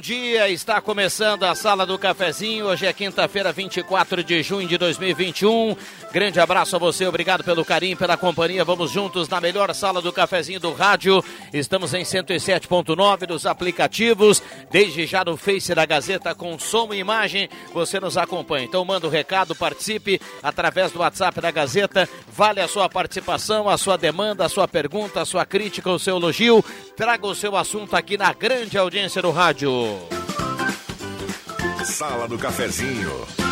Bom dia. Está começando a Sala do Cafezinho. Hoje é quinta-feira, 24 de junho de 2021. Grande abraço a você, obrigado pelo carinho, pela companhia. Vamos juntos na melhor Sala do Cafezinho do rádio. Estamos em 107.9 dos aplicativos. Desde já no Face da Gazeta com som e imagem. Você nos acompanha. Então manda o um recado, participe através do WhatsApp da Gazeta. Vale a sua participação, a sua demanda, a sua pergunta, a sua crítica, o seu elogio. Traga o seu assunto aqui na grande audiência do rádio. Sala do Cafezinho.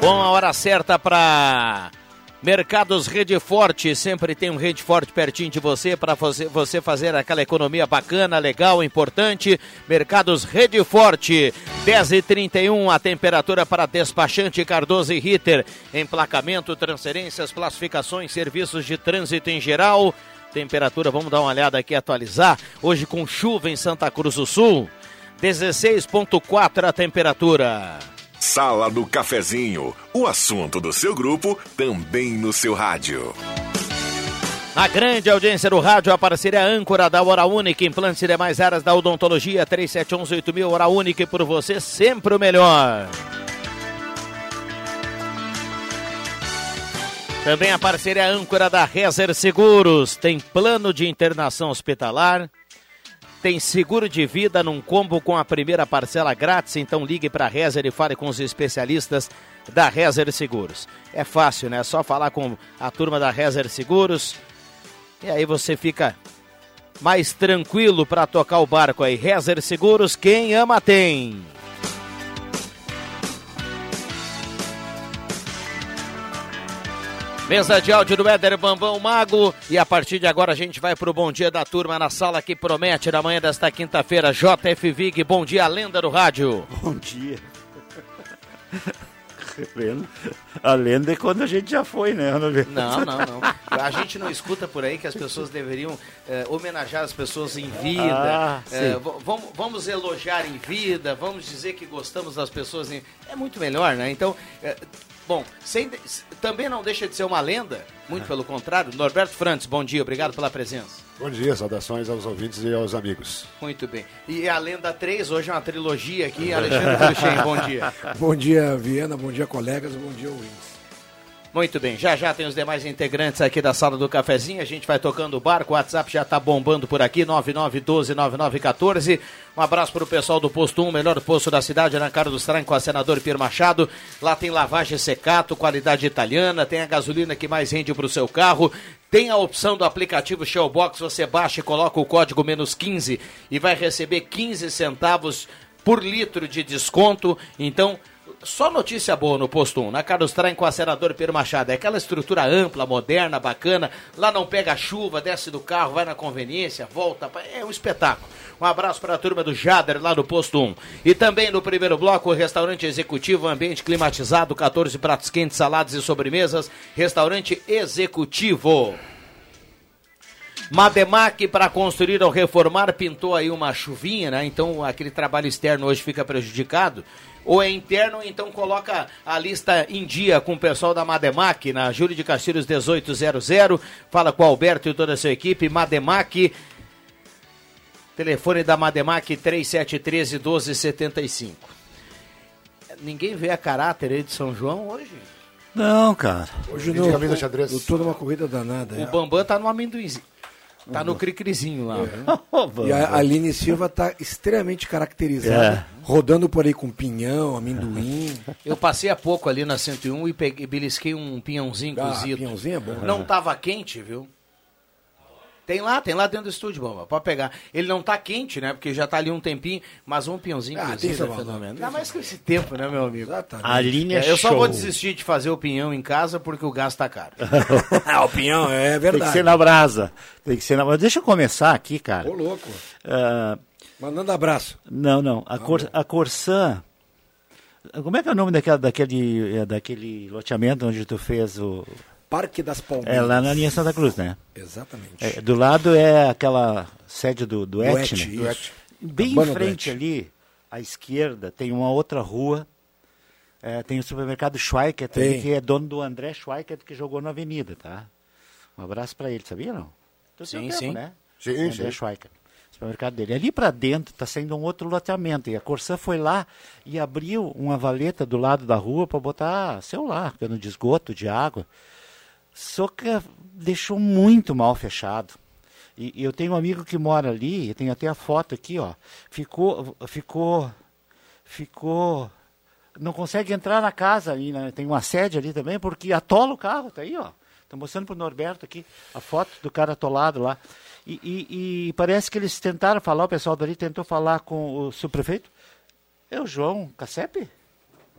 Com a hora certa para Mercados Rede Forte, sempre tem um Rede Forte pertinho de você para você fazer aquela economia bacana, legal, importante. Mercados Rede Forte, 10 e 31 a temperatura para despachante Cardoso e Ritter. Emplacamento, transferências, classificações, serviços de trânsito em geral. Temperatura, vamos dar uma olhada aqui, atualizar. Hoje com chuva em Santa Cruz do Sul, 16,4 a temperatura. Sala do Cafezinho, o assunto do seu grupo também no seu rádio. A grande audiência do rádio, a parceria âncora da Hora Única, implantes e demais áreas da odontologia, 37118000, Hora Única por você sempre o melhor. Também a parceria âncora da Rezer Seguros, tem plano de internação hospitalar, tem seguro de vida num combo com a primeira parcela grátis, então ligue para a Rezer e fale com os especialistas da Rezer Seguros. É fácil, né? É só falar com a turma da Rezer Seguros e aí você fica mais tranquilo para tocar o barco aí. Rezer Seguros, quem ama tem. Mesa de áudio do Éder Bambão Mago. E a partir de agora a gente vai pro Bom Dia da Turma na sala que promete na manhã desta quinta-feira. JF Vig, bom dia, lenda do rádio. Bom dia. A lenda é quando a gente já foi, né? Não, não, não. A gente não escuta por aí que as pessoas deveriam eh, homenagear as pessoas em vida. Ah, eh, vamos, vamos elogiar em vida, vamos dizer que gostamos das pessoas em. É muito melhor, né? Então, eh, Bom, sem, também não deixa de ser uma lenda, muito pelo contrário. Norberto Frantes, bom dia, obrigado pela presença. Bom dia, saudações aos ouvintes e aos amigos. Muito bem. E a Lenda 3, hoje é uma trilogia aqui. Alexandre Cruxem, bom dia. Bom dia, Viana, bom dia, colegas, bom dia, ouvintes. Muito bem, já já tem os demais integrantes aqui da sala do cafezinho, a gente vai tocando o barco, o WhatsApp já está bombando por aqui, 99129914. Um abraço para o pessoal do Posto 1, melhor posto da cidade, na cara do Estranho, com a senador Pierre Machado. Lá tem lavagem secato, qualidade italiana, tem a gasolina que mais rende para o seu carro, tem a opção do aplicativo Shellbox, você baixa e coloca o código menos 15 e vai receber 15 centavos por litro de desconto. Então, só notícia boa no posto 1, na Carlos Traem com a senador Pedro Machado. É aquela estrutura ampla, moderna, bacana. Lá não pega chuva, desce do carro, vai na conveniência, volta. É um espetáculo. Um abraço para a turma do Jader lá no posto 1. E também no primeiro bloco, o restaurante executivo, ambiente climatizado, 14 pratos quentes, saladas e sobremesas. Restaurante executivo. Mademac para construir ou reformar pintou aí uma chuvinha, né? Então aquele trabalho externo hoje fica prejudicado ou é interno, então coloca a lista em dia com o pessoal da Mademac, na Júlio de Castilhos 1800. Fala com o Alberto e toda a sua equipe. Mademac, telefone da Mademac 3713 1275. Ninguém vê a caráter aí de São João hoje? Não, cara. Hoje não. Camisa xadrez. Toda uma corrida danada. O é. Bambam tá no amendoinzinho. Tá no cricrizinho lá. É. e a Aline Silva tá extremamente caracterizada, é. rodando por aí com pinhão, amendoim. Eu passei há pouco ali na 101 e peguei, belisquei um pinhãozinho ah, cozido. pinhãozinho é bom. Não tava quente, viu? Tem lá, tem lá dentro do estúdio, bomba. Pode pegar. Ele não tá quente, né? Porque já tá ali um tempinho, mas um pinhãozinho ah, tem é fenômeno. Ainda mais com esse tempo, né, meu amigo? Exatamente. A linha é, Eu só vou desistir de fazer o pinhão em casa porque o gás tá caro. ah, o pinhão, é verdade. Tem que ser na brasa. Tem que ser na brasa. Deixa eu começar aqui, cara. Ô, louco. Uh... Mandando abraço. Não, não. A, Cor, a Corsã... Como é que é o nome daquela, daquele, daquele loteamento onde tu fez o... Parque das Palmeiras. É lá na linha Santa Cruz, né? Exatamente. É, do lado é aquela sede do, do, do Et, né? Bem em frente ali, à esquerda, tem uma outra rua É, tem o supermercado Schweikert, que é dono do André Schweikert, que jogou na Avenida, tá? Um abraço pra ele, sabia não? Sim, tempo, sim. Né? Sim, André sim. Schweikert. O supermercado dele. Ali pra dentro tá saindo um outro loteamento. E a Corsã foi lá e abriu uma valeta do lado da rua para botar celular, cano de esgoto, de água. Que deixou muito mal fechado. E, eu tenho um amigo que mora ali, tenho até a foto aqui, ó. Ficou, ficou, ficou, não consegue entrar na casa ali, né? tem uma sede ali também, porque atola o carro, tá aí, ó. Tô mostrando pro Norberto aqui a foto do cara atolado lá. E, e- e parece que eles tentaram falar, o pessoal dali tentou falar com o subprefeito. É o João Cacepe?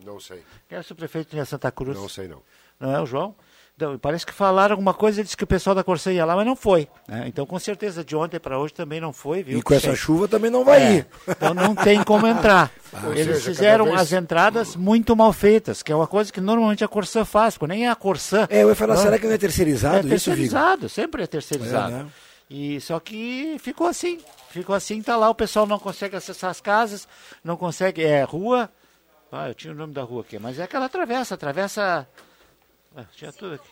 Não sei. Quem é o subprefeito de Santa Cruz? Não sei, não. Não é o João? Então, parece que falaram alguma coisa, disse que o pessoal da Corsã ia lá, mas não foi. né? Então, com certeza, de ontem para hoje também não foi, viu? E com essa Sei. chuva também não vai É, ir. Então não tem como entrar. Ou Eles seja, fizeram vez- as entradas muito mal feitas, que é uma coisa que normalmente a Corsã faz, nem é a Corsã. É, eu ia falar, Não, será que não é terceirizado é isso, Vigo? terceirizado, sempre é terceirizado. É, né? E só que ficou assim, ficou assim, tá lá, o pessoal não consegue acessar as casas, não consegue, é rua, ah, eu tinha o nome da rua aqui, mas é aquela travessa, atravessa, ah, tinha tudo aqui.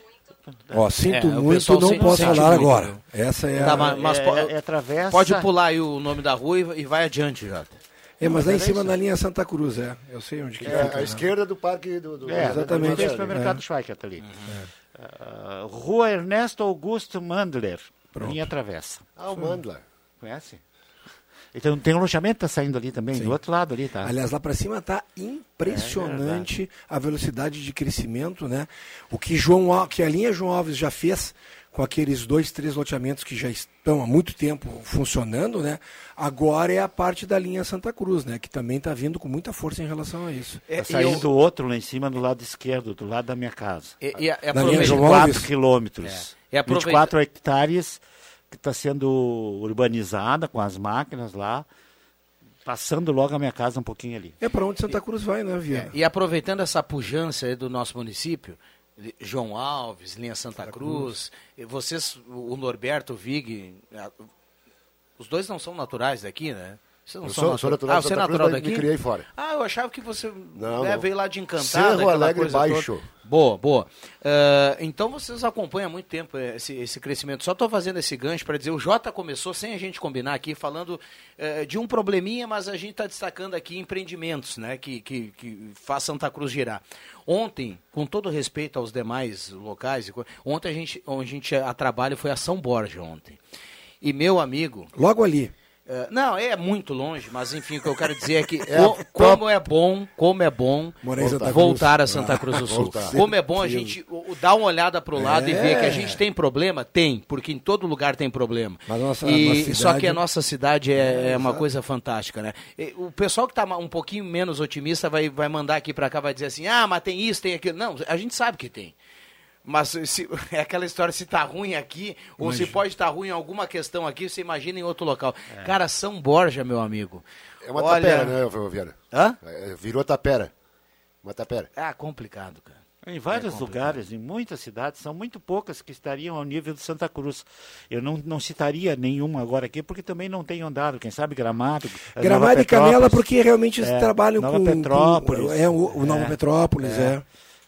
Ó, sinto É, muito, não sente- posso sente falar muito, agora. Essa é Tá, a... mas- mas é, é, é travessa, Pode pular aí o nome da rua e, e vai adiante, Jota. É, mas lá em cima na linha Santa Cruz, é. Eu sei onde que É, fica. à né? esquerda do parque do. do É, Exatamente. Tem o É. supermercado Schweikert ali. Ah, Rua Ernesto Augusto Mandler, linha travessa. Ah, o Mandla. Conhece? Então tem um loteamento que tá saindo ali também, do outro lado ali, tá? Aliás, lá para cima tá É impressionante a velocidade de crescimento, né? O que João que a linha João Alves já fez com aqueles dois, três loteamentos que já estão há muito tempo funcionando, né? Agora é a parte da linha Santa Cruz, né? Que também está vindo com muita força em relação a isso. É, Tá saindo eu- outro lá em cima do lado esquerdo, do lado da minha casa. E, e, a- e Na linha João 24 Alves? quilômetros. É. Aproveita- 24 hectares que está sendo urbanizada com as máquinas lá, passando logo a minha casa um pouquinho ali. É para onde Santa Cruz vai, né, Viana? E aproveitando essa pujança aí do nosso município, João Alves, linha Santa Cruz, e vocês, o Norberto, o Vig, os dois não são naturais daqui, né? Vocês não Eu sou- sou natural ah, você é Santa Cruz, natural mas me daqui? criei fora. Ah, eu achava que você Não, não. veio lá de Encantado. Cerro Alegre Baixo. toda. Boa, boa. Ah, então vocês acompanham há muito tempo esse, esse crescimento. Só estou fazendo esse gancho para dizer, o Jota começou sem a gente combinar aqui, falando eh, de um probleminha, mas a gente está destacando aqui empreendimentos, né, que, que, que faz Santa Cruz girar. Ontem, com todo respeito aos demais locais, ontem a gente, onde a gente a trabalho foi a São Borja ontem. E meu amigo, Logo ali. É, não, é muito longe, mas enfim, o que eu quero dizer é que É co- como é bom, como é bom Cruz. voltar a Santa Cruz do Sul. Voltar. Como é bom a gente o- o dar uma olhada pro lado e É. ver que a gente tem problema? Tem, porque em todo lugar tem problema. Mas nossa- e, nossa Só cidade- que a nossa cidade é, é uma coisa fantástica, né? E o pessoal que está um pouquinho menos otimista vai, vai mandar aqui para cá, vai dizer assim, ah, mas tem isso, tem aquilo. Não, a gente sabe que tem. Mas se, é aquela história, se tá ruim aqui, ou se pode estar ruim em alguma questão aqui, você imagina em outro local. Cara, São Borja, meu amigo. É uma Olha- tapera, né, Viana? Hã? É, Virou tapera. Uma tapera. Ah, complicado, cara. Em vários lugares, em muitas cidades, são muito poucas que estariam ao nível de Santa Cruz. Eu não, não citaria nenhuma agora aqui, porque também não tenho andado. Quem sabe Gramado. Gramado Nova e Canela, porque realmente eles É, trabalham Nova com. Petrópolis. com- é, o, o Nova É, Petrópolis, é.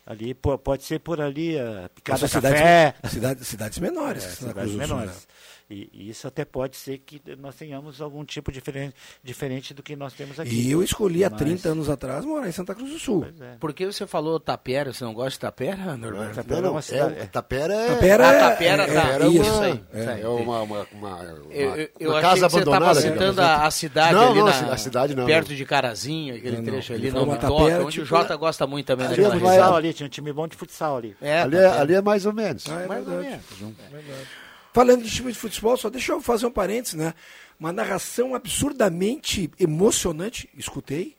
Ali po- pode ser por ali, a Picada Café. cidades, cidades, menores. É, cidades Sul, menores. Né? E, e isso até pode ser que nós tenhamos algum tipo diferente, diferente do que nós temos aqui. E eu escolhi há Mas- 30 anos atrás morar em Santa Cruz do Sul. É. Por que você falou Tapera? Você não gosta de Tapera, Norberto? Tapera Não, é uma não. cidade- É, tapera é. Tapera Ah, é- Tapera, é- tá. é Isso isso. aí. É, Isso aí. é uma, uma, uma, uma, Eu, eu, uma casa que você estava abandonada. citando digamos, a, né? a cidade Não, ali não, na, a cidade não, perto não. de Carazinho, aquele Não, trecho não. ali, uma Toca, tapera, onde tipo, o Jota gosta muito também ali daquela é região. Futsal ali, tinha um time bom de futsal ali. É, Ali, é, Tapera. ali é mais ou menos. Ah, é Mais ou verdade. menos. Falando de time de futebol, só deixa eu fazer um parênteses, né? Uma narração absurdamente emocionante, escutei.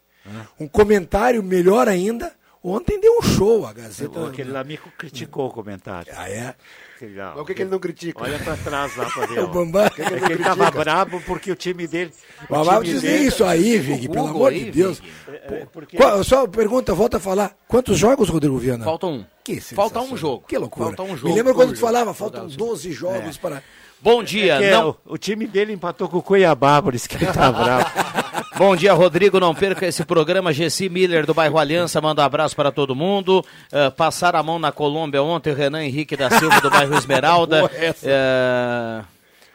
Um comentário melhor ainda. Ontem deu um show a Gazeta. Aquele amigo criticou o comentário. Ah, é? Legal. Mas o que, que ele não critica? Olha pra trás lá pra ver. O. Bambam. É que ele tava brabo porque o time dele. o time dizer dele- isso aí, Vig, pelo Google amor aí, de Deus. Vig. É, porque Qual- só pergunta, volta a falar. Quantos jogos, Rodrigo Viana? Falta um. Que Falta um jogo. Que loucura. Falta um jogo. Me lembra quando tu falava, faltam Falta um 12 jogos para... Bom dia, Que é, não... o, o time dele empatou com o Cuiabá, por isso que ele tá bravo. Bom dia, Rodrigo. Não perca esse programa. Gessi Miller, do bairro Aliança, manda um abraço para todo mundo. Uh, passar a mão na Colômbia ontem, o Renan Henrique da Silva, do bairro Esmeralda. Boa essa. Uh,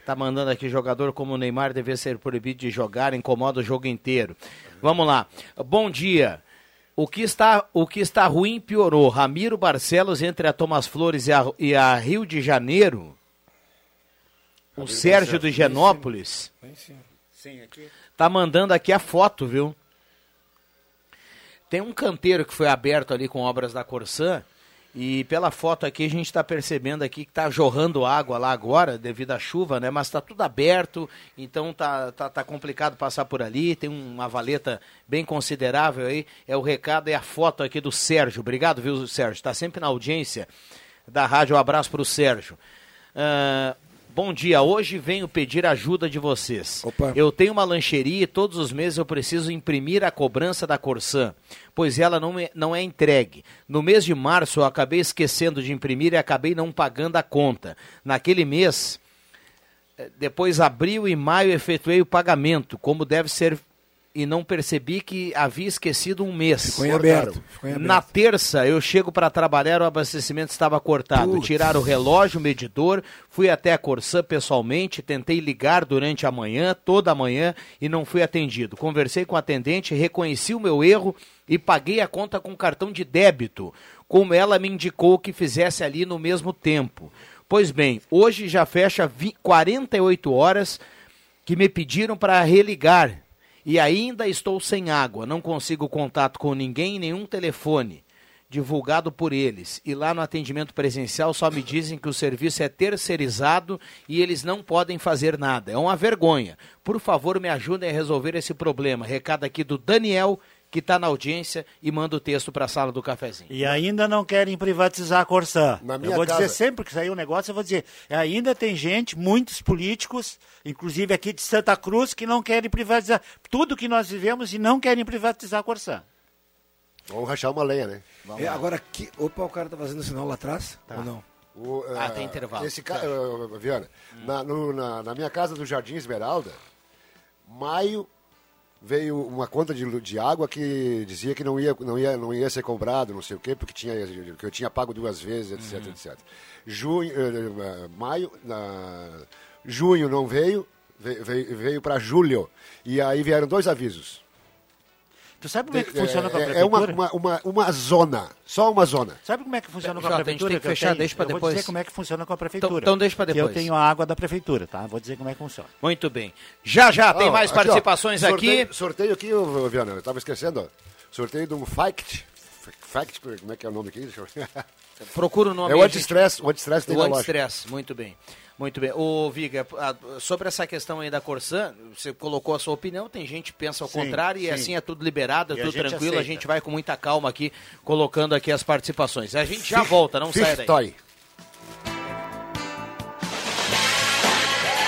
tá mandando aqui, jogador como o Neymar deve ser proibido de jogar, incomoda o jogo inteiro. Vamos lá. Bom dia. O que, está, o que está ruim piorou. Ramiro Barcelos entre a Thomas Flores e a, e a Rio de Janeiro. O Sérgio do Genópolis. Tá mandando aqui a foto, viu? Tem um canteiro que foi aberto ali com obras da Corsã. E pela foto aqui a gente está percebendo aqui que está jorrando água lá agora, devido à chuva, né? Mas está tudo aberto, então tá, tá, tá complicado passar por ali. Tem uma valeta bem considerável aí. É o recado e a foto aqui do Sérgio. Obrigado, viu, Sérgio? Está sempre na audiência da rádio. Um abraço para o Sérgio. Ah, Bom dia, hoje venho pedir ajuda de vocês. Opa. Eu tenho uma lancheria e todos os meses eu preciso imprimir a cobrança da Corsã, pois ela não é, não é entregue. No mês de março eu acabei esquecendo de imprimir e acabei não pagando a conta. Naquele mês, eh, depois abril e maio efetuei o pagamento, como deve ser, e não percebi que havia esquecido um mês. Ficou em aberto. Ficou em aberto. Na terça, eu chego para trabalhar, o abastecimento estava cortado. Putz. Tiraram o relógio, o medidor, fui até a Corsã pessoalmente, tentei ligar durante a manhã, toda a manhã, e não fui atendido. Conversei com o atendente, reconheci o meu erro e paguei a conta com cartão de débito, como ela me indicou que fizesse ali no mesmo tempo. Pois bem, hoje já fecha vi- 48 horas que me pediram para religar e ainda estou sem água, não consigo contato com ninguém, nenhum telefone divulgado por eles. E lá no atendimento presencial só me dizem que o serviço é terceirizado e eles não podem fazer nada. É uma vergonha. Por favor, me ajudem a resolver esse problema. Recado aqui do Daniel, que está na audiência e manda o texto para a sala do cafezinho. E ainda não querem privatizar a Corsã. Na eu minha vou casa- dizer sempre que sair um negócio, eu vou dizer, ainda tem gente, muitos políticos, inclusive aqui de Santa Cruz, que não querem privatizar tudo que nós vivemos e não querem privatizar a Corsã. Vamos rachar uma lenha, né? É, agora, que... opa, o cara tá fazendo sinal lá atrás? Tá. Ou não? O, Ah, eh, tem intervalo. Esse ca... eh, Viana, na, no- na- na minha casa do Jardim Esmeralda, maio veio uma conta de, de água que dizia que não ia, não, ia, não ia ser cobrado, não sei o quê, porque tinha, que eu tinha pago duas vezes, etc, etc. Junho, eh, eh, maio, na, junho não veio, veio, veio para julho. E aí vieram dois avisos. Tu sabe como é que funciona com a É- prefeitura? é uma, uma, uma, uma zona, só uma zona. Sabe como é que funciona com a prefeitura? tem que eu fechar, tenho? deixa pra eu Vou depois. dizer como é que funciona com a prefeitura. então deixa pra Que depois. eu tenho a água da prefeitura, tá? Vou dizer como é que funciona. Muito bem. Já já tem mais participações aqui. Sorteio aqui, Viana, eu tava esquecendo, ó. Sorteio de um Fact. Fact, como é que é o nome aqui? Deixa eu... Procura o nome É o aí, gente. anti-stress, o anti-stress tem O anti-stress, muito bem. Muito bem. Ô, Viga, a- sobre essa questão aí da Corsã, você colocou a sua opinião, tem gente que pensa ao Sim, contrário e sim. assim é tudo liberado, é E a tudo gente tranquilo, a aceita. gente vai com muita calma aqui, colocando aqui as participações. A gente já volta, não sai daí.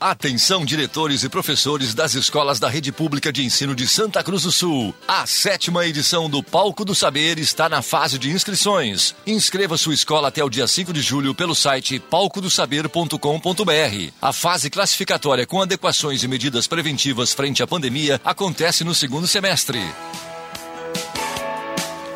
Atenção, diretores e professores das escolas da Rede Pública de Ensino de Santa Cruz do Sul. A sétima edição do Palco do Saber está na fase de inscrições. Inscreva sua escola até o dia 5 de julho pelo site palcodosaber.com.br. A fase classificatória com adequações e medidas preventivas frente à pandemia acontece no segundo semestre.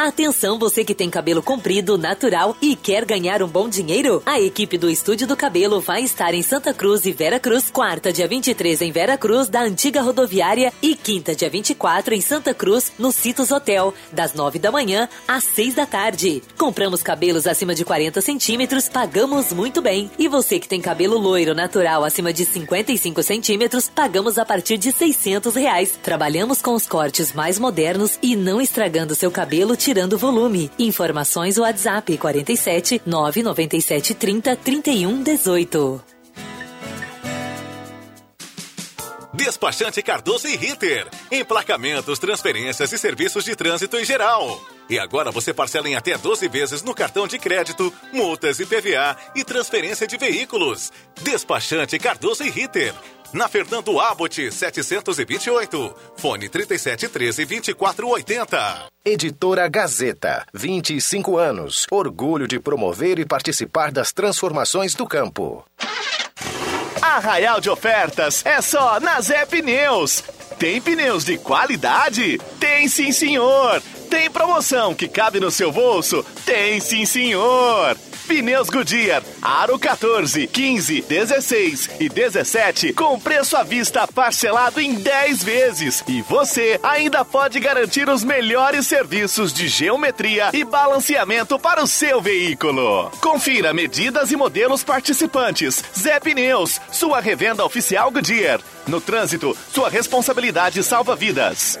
Atenção você que tem cabelo comprido, natural e quer ganhar um bom dinheiro? A equipe do Estúdio do Cabelo vai estar em Santa Cruz e Vera Cruz, quarta dia 23 em Vera Cruz, da antiga rodoviária e quinta dia 24 em Santa Cruz, no Citos Hotel, das 9 da manhã às 6 da tarde. Compramos cabelos acima de 40 centímetros, pagamos muito bem. E você que tem cabelo loiro natural acima de 55 centímetros, pagamos a partir de 600 reais. Trabalhamos com os cortes mais modernos e não estragando seu cabelo, tirando volume. Informações WhatsApp 47 997 30 31 18. Despachante Cardoso e Ritter. Emplacamentos, transferências e serviços de trânsito em geral. E agora você parcela em até 12 vezes no cartão de crédito, multas e PVA e transferência de veículos. Despachante Cardoso e Ritter. Na Fernando Abbott, 728. Fone 3713 2480. Editora Gazeta, 25 anos. Orgulho de promover e participar das transformações do campo. Arraial de ofertas é só na Zé Pneus. Tem pneus de qualidade? Tem sim, senhor. Tem promoção que cabe no seu bolso? Tem sim, senhor. Pneus Goodyear, Aro 14, 15, 16 e 17 com preço à vista parcelado em 10 vezes. E você ainda pode garantir os melhores serviços de geometria e balanceamento para o seu veículo. Confira medidas e modelos participantes. Zé Pneus, sua revenda oficial Goodyear. No trânsito, sua responsabilidade salva vidas.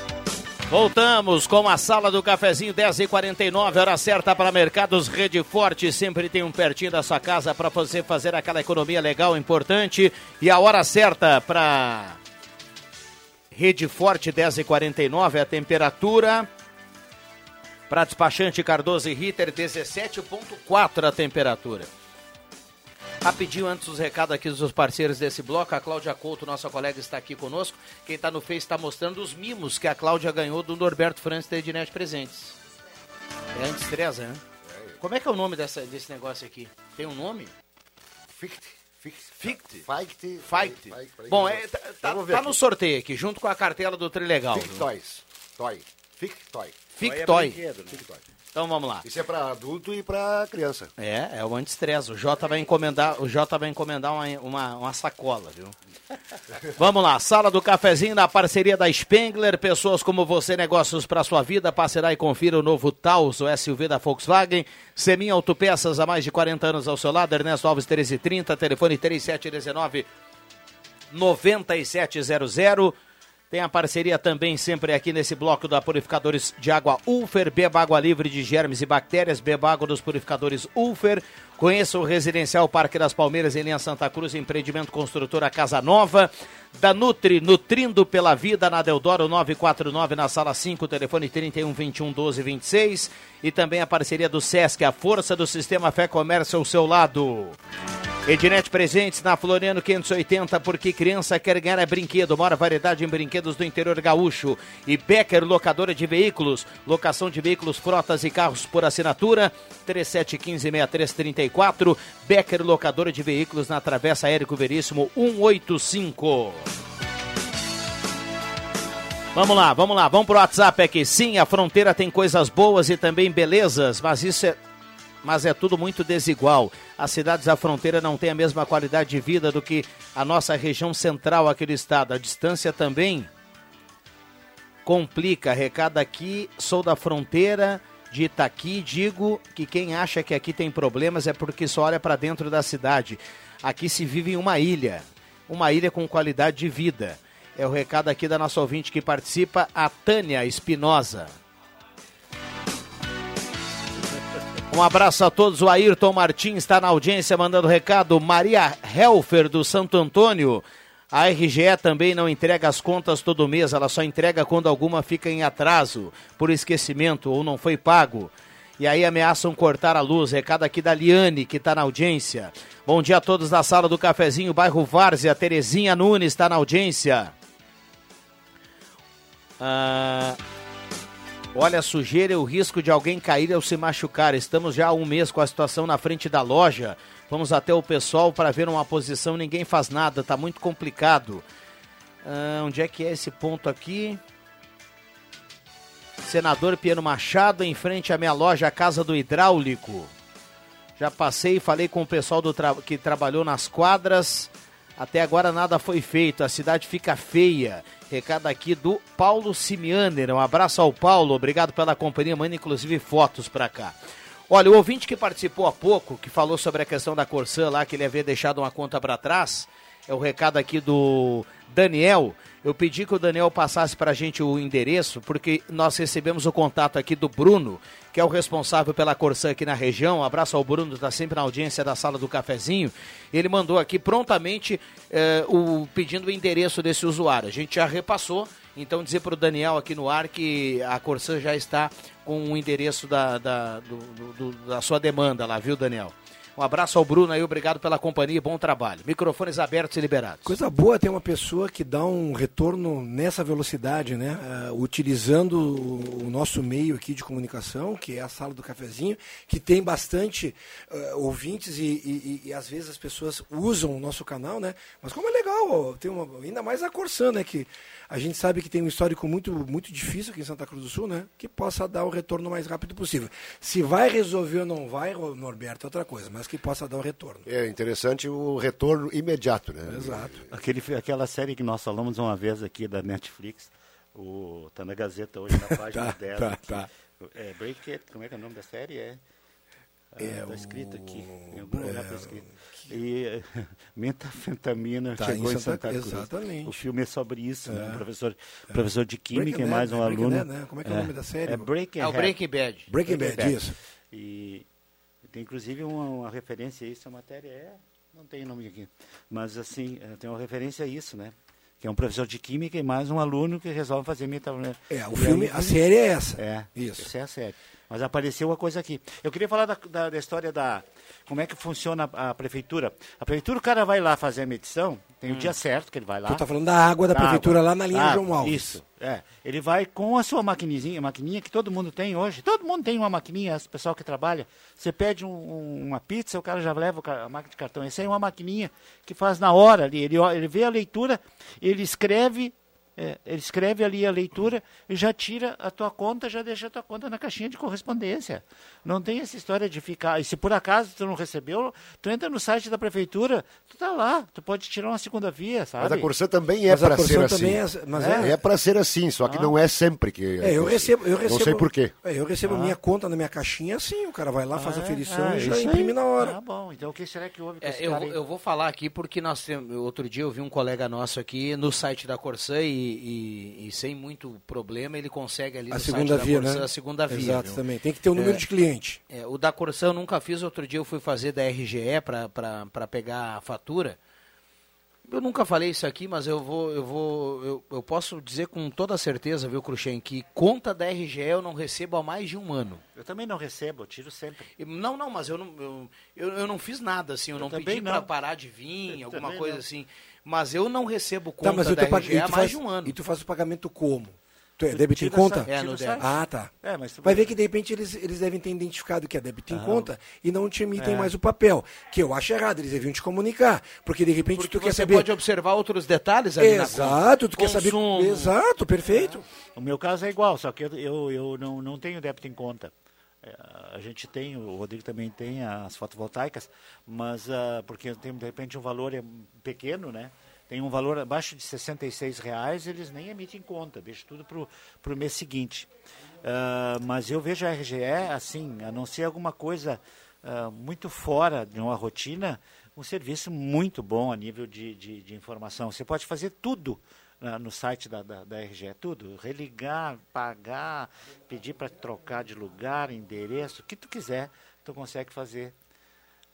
Voltamos com a sala do cafezinho 10h49, hora certa para Mercados Rede Forte. Sempre tem um pertinho da sua casa para você fazer aquela economia legal, importante. E a hora certa para Rede Forte 10h49, a temperatura. Para despachante Cardoso e Ritter, 17,4 a temperatura. Rapidinho, antes dos recados aqui dos parceiros desse bloco, a Cláudia Couto, nossa colega, está aqui conosco. Quem está no Face está mostrando os mimos que a Cláudia ganhou do Norberto França da Ednet Presentes. É antes Treza, né? Como é que é o nome dessa, desse negócio aqui? Tem um nome? Fict. Fict. Fict. Fict. Fight. Bom, é, tá, tá, tá no sorteio aqui, junto com a cartela do Trilegal. Fict Toys. Toy. Fict Toy. Fic Toy. Fic Toy. Então vamos lá. Isso é para adulto e para criança. É, é o anti-estresse. O Jota vai encomendar, o Jota vai encomendar uma, uma, uma sacola, viu? Vamos lá, sala do cafezinho na parceria da Spengler, pessoas como você, negócios para sua vida, passará e confira o novo Taos, o SUV da Volkswagen, Semin Autopeças há mais de 40 anos ao seu lado, Ernesto Alves 1330, telefone 3719 9700. Tem a parceria também sempre aqui nesse bloco da Purificadores de Água Ulfer. Beba água livre de germes e bactérias. Beba água dos purificadores Ulfer. Conheça o Residencial Parque das Palmeiras em linha Santa Cruz, empreendimento construtora Casa Nova. Da Nutri, nutrindo pela vida, na Deodoro 949, na sala 5, telefone 31 21 12 26. E também a parceria do Sesc, a força do sistema Fé Comércio ao seu lado. Ednet Presentes na Floriano 580, porque criança quer ganhar é brinquedo. Mora variedade em brinquedos do interior gaúcho. E Becker, locadora de veículos. Locação de veículos, frotas e carros por assinatura. 3715-6334. Becker, locadora de veículos na Travessa Érico Veríssimo 185. Vamos lá, vamos lá, vamos pro WhatsApp aqui. Sim, a fronteira tem coisas boas e também belezas, mas isso é mas é tudo muito desigual. As cidades da fronteira não têm a mesma qualidade de vida do que a nossa região central aqui do estado. A distância também complica. Recado aqui, sou da fronteira de Itaqui, digo que quem acha que aqui tem problemas é porque só olha para dentro da cidade. Aqui se vive em uma ilha, uma ilha com qualidade de vida. É o recado aqui da nossa ouvinte que participa, a Tânia Espinosa. Um abraço a todos. O Ayrton Martins está na audiência mandando recado. Maria Helfer do Santo Antônio. A RGE também não entrega as contas todo mês, ela só entrega quando alguma fica em atraso, por esquecimento ou não foi pago. E aí ameaçam cortar a luz. Recado aqui da Liane, que está na audiência. Bom dia a todos da sala do cafezinho, bairro Várzea. Terezinha Nunes está na audiência. Ah. Olha a sujeira e o risco de alguém cair ou se machucar. Estamos já há um mês com a situação na frente da loja. Vamos até o pessoal para ver uma posição. Ninguém faz nada, está muito complicado. Ah, onde é que é esse ponto aqui? Senador Piano Machado, em frente à minha loja, a Casa do Hidráulico. Já passei e falei com o pessoal tra que trabalhou nas quadras. Até agora nada foi feito, a cidade fica feia. Recado aqui do Paulo Simianer. Um abraço ao Paulo, obrigado pela companhia, manda inclusive fotos para cá. Olha, o ouvinte que participou há pouco, que falou sobre a questão da Corsã lá, que ele havia deixado uma conta para trás, é o recado aqui do Daniel. Eu pedi que o Daniel passasse para a gente o endereço, porque nós recebemos o contato aqui do Bruno, que é o responsável pela Corsã aqui na região. Um abraço ao Bruno, está sempre na audiência da sala do cafezinho. Ele mandou aqui prontamente eh, o pedindo o endereço desse usuário. A gente já repassou, então dizer para o Daniel aqui no ar que a Corsã já está com o endereço da, da, do, do, da sua demanda lá, viu, Daniel? Um abraço ao Bruno aí, obrigado pela companhia e bom trabalho. Microfones abertos e liberados. Coisa boa ter uma pessoa que dá um retorno nessa velocidade, né? Uh, utilizando o, nosso meio aqui de comunicação, que é a sala do cafezinho, que tem bastante uh, ouvintes e, e, e, às vezes as pessoas usam o nosso canal, né? Mas como é legal, tem uma, ainda mais a Corsan, né? Que a gente sabe que tem um histórico muito, muito difícil aqui em Santa Cruz do Sul, né? Que possa dar o retorno mais rápido possível. Se vai resolver ou não vai, Norberto, é outra coisa, mas que possa dar o retorno. É interessante o retorno imediato, né? Exato. Aquele, aquela série que nós falamos uma vez aqui da Netflix, o, tá na Gazeta hoje, na página tá, 10. tá, aqui. tá. É, Break It, como é que é o nome da série? É. É, tá escrito aqui. Em algum lugar é, tá escrito. E metafetamina Tá chegou em Santa- Santa, Cruz. exatamente. O filme é sobre isso, né? É. Um professor, professor de química Breaking e mais Bad, um né? Breaking aluno. Bad, né? Como é que é o nome da série? É Breaking É o Breaking Bad. Breaking Bad, isso. E tem inclusive uma, uma referência a isso, a matéria é. Não tem nome aqui. Mas assim, eh, tem uma referência a isso, né? Que é um professor de química e mais um aluno que resolve fazer metafetamina. É, o E filme, aí- a série é essa. é, Isso. Essa é a série. Mas apareceu uma coisa aqui. Eu queria falar da, da- da história da. Como é que funciona a, prefeitura. A prefeitura, o cara vai lá fazer a medição, tem o dia certo que ele vai lá. Tu tá falando da água da prefeitura água. lá na linha Ah, João Alves. Isso, é. Ele vai com a sua maquininha, a maquininha que todo mundo tem hoje. Todo mundo tem uma maquininha, esse pessoal que trabalha. Você pede um- um- uma pizza, o cara já leva o a máquina de cartão. Essa é uma maquininha que faz na hora ali. Ele, ele vê a leitura, ele escreve É, ele escreve ali a leitura e já tira a tua conta, já deixa a tua conta na caixinha de correspondência. Não tem essa história de ficar. E se por acaso tu não recebeu, tu entra no site da prefeitura, tu tá lá, tu pode tirar uma segunda via, sabe? Mas a Corsã também é para ser assim. é- mas é- é para ser assim, só que Ah. não é sempre que. É, eu recebo, eu recebo. Não sei por quê. É, eu recebo Ah. minha conta na minha caixinha assim, o cara vai lá, faz a ferição Ah, e já imprime na hora. Ah, bom. Então o que será que houve com É, esse eu, cara vou- aí? eu vou falar aqui porque nós temos, outro dia eu vi um colega nosso aqui no site da Corsã e, e- e sem muito problema ele consegue ali A no segunda site via, da Corsã né? a segunda via. Exato, viu? também. Tem que ter o número É, de cliente. é, o da Corsã eu nunca fiz, outro dia eu fui fazer da RGE para pegar a fatura. Eu nunca falei isso aqui, mas eu vou, eu vou, eu, eu posso dizer com toda certeza, viu, Cruxem, que conta da RGE eu não recebo há mais de um ano. Eu também não recebo, eu tiro sempre. E- Não, não, mas eu não, eu, eu, eu não fiz nada, assim, eu, não também pedi não. para parar de vir, Eu alguma coisa não. assim. Mas eu não recebo Tá, conta mas eu da RGE há mais faz, de um ano. E tu faz o pagamento como? Tu é débito em conta? essa- É, no débito. Ah, tá. É, mas tu Vai ver que de repente eles, eles devem ter identificado que é débito em Ah. conta e não te emitem É. mais o papel. Que eu acho errado, eles deviam te comunicar. Porque de repente Porque tu quer você saber. pode observar outros detalhes ali na Exato, tu conta. quer saber. Consumo. Exato, perfeito. O meu caso é igual, só que eu, eu, eu não, não tenho débito em conta. É, A gente tem, o Rodrigo também tem as fotovoltaicas, mas ah, porque tem de repente um valor é pequeno, né? Tem um valor abaixo de 66 reais, eles nem emitem conta, deixa tudo para o mês seguinte. Ah, mas eu vejo a RGE assim, a não ser alguma coisa ah, muito fora de uma rotina, um serviço muito bom a nível de, de, de informação. Você pode fazer tudo na- no site da, da, da RGE, tudo. Religar, pagar, pedir para trocar de lugar, endereço, o que tu quiser, tu consegue fazer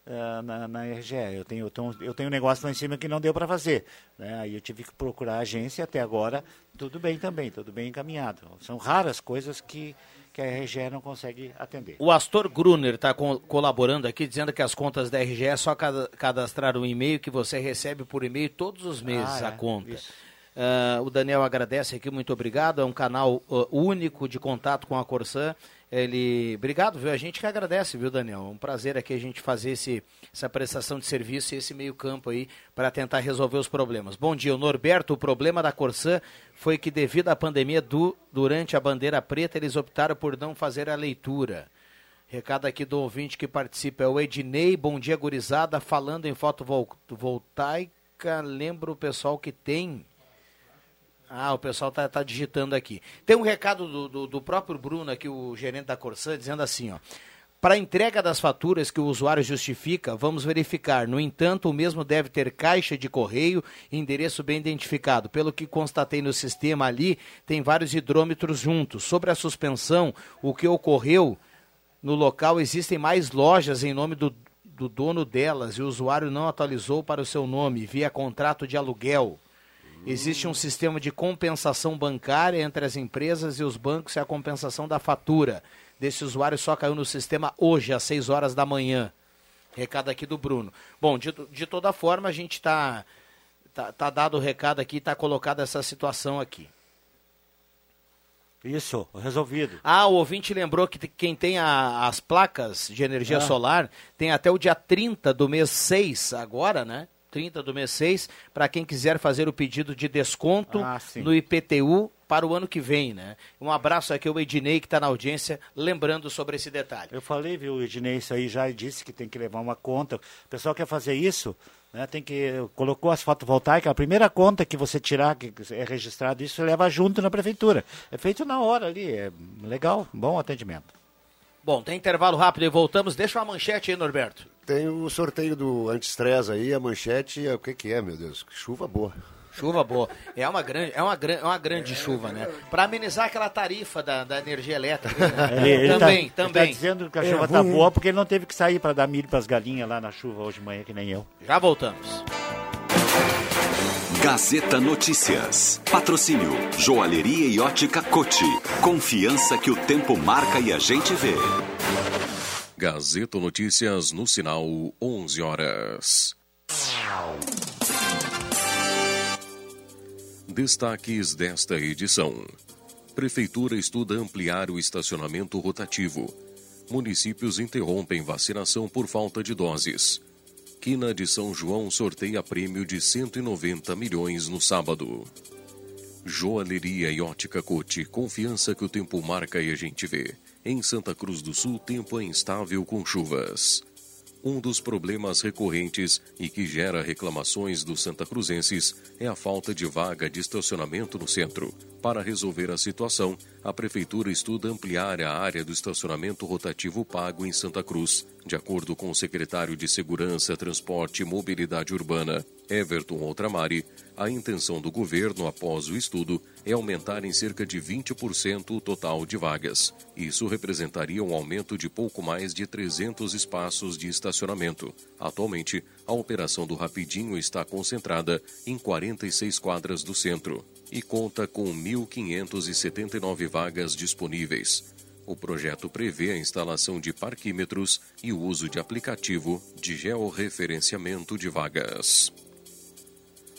ah, na, na RGE. Eu tenho, eu, tenho, eu tenho um negócio lá em cima que não deu para fazer. Né? Aí eu tive que procurar a agência, até agora tudo bem também, tudo bem encaminhado. São raras coisas que, que a RGE não consegue atender. O Astor Gruner está colaborando aqui, dizendo que as contas da RGE é só cada- cadastrar um e-mail que você recebe por e-mail todos os meses Ah, a é, conta. isso. Ah, o Daniel agradece aqui, muito obrigado. É um canal ah, único de contato com a Corsã. Ele, obrigado, viu? A gente que agradece, viu, Daniel? É um prazer aqui a gente fazer esse, essa prestação de serviço e esse meio campo aí para tentar resolver os problemas. Bom dia, o Norberto. O problema da Corsã foi que devido à pandemia do, durante a bandeira preta eles optaram por não fazer a leitura. Recado aqui do ouvinte que participa é o Ednei. Bom dia, gurizada. Falando em fotovoltaica, lembra o pessoal que tem. Ah, o pessoal tá, tá digitando aqui. Tem um recado do, do, do próprio Bruno aqui, o gerente da Corsã, dizendo assim, ó. Para a entrega das faturas que o usuário justifica, vamos verificar. No entanto, o mesmo deve ter caixa de correio e endereço bem identificado. Pelo que constatei no sistema ali, tem vários hidrômetros juntos. Sobre a suspensão, o que ocorreu no local, existem mais lojas em nome do, do dono delas e o usuário não atualizou para o seu nome via contrato de aluguel. Existe um sistema de compensação bancária entre as empresas e os bancos e a compensação da fatura. Desse usuário só caiu no sistema hoje, às 6 horas da manhã. Recado aqui do Bruno. Bom, de, de toda forma, a gente está. Tá, tá dado o recado aqui, está colocada essa situação aqui. Isso, resolvido. Ah, o ouvinte lembrou que quem tem a- as placas de energia Ah. solar tem até o dia 30 do mês 6, agora, né? 30 do mês 6, para quem quiser fazer o pedido de desconto Ah, no IPTU para o ano que vem, né? Um abraço aqui ao Ednei, que está na audiência, lembrando sobre esse detalhe. Eu falei, viu, Ednei, isso aí já disse que tem que levar uma conta. O pessoal quer fazer isso, né, tem que, colocou as fotovoltaicas, a primeira conta que você tirar, que é registrado, isso leva junto na prefeitura. É feito na hora ali, é legal, bom atendimento. Bom, tem intervalo rápido e voltamos. Deixa uma manchete aí, Norberto. Tem o sorteio do anti-estresse aí, a manchete, é- o que que é, meu Deus? Chuva boa. Chuva boa. É uma grande, é uma, gran- é uma grande chuva, né? Para amenizar aquela tarifa da, da energia elétrica. né? Ele, ele tá- também, ele tá também. dizendo que a É, chuva tá vamos- boa porque ele não teve que sair para dar milho para as galinhas lá na chuva hoje de manhã, que nem eu. Já voltamos. Gazeta Notícias. Patrocínio Joalheria e Ótica Cote. Confiança que o tempo marca e a gente vê. Gazeta Notícias no sinal 11 horas. Destaques desta edição. Prefeitura estuda ampliar o estacionamento rotativo. Municípios interrompem vacinação por falta de doses. Quina de São João sorteia prêmio de 190 milhões no sábado. Joalheria e ótica Cote, confiança que o tempo marca e a gente vê. Em Santa Cruz do Sul, tempo é instável com chuvas. Um dos problemas recorrentes e que gera reclamações dos santacruzenses é a falta de vaga de estacionamento no centro. Para resolver a situação, a Prefeitura estuda ampliar a área do estacionamento rotativo pago em Santa Cruz. De acordo com o secretário de Segurança, Transporte e Mobilidade Urbana, Everton Outramari, a intenção do governo, após o estudo, é aumentar em cerca de 20% o total de vagas. Isso representaria um aumento de pouco mais de 300 espaços de estacionamento. Atualmente, a operação do Rapidinho está concentrada em 46 quadras do centro e conta com 1.579 vagas disponíveis. O projeto prevê a instalação de parquímetros e o uso de aplicativo de georreferenciamento de vagas.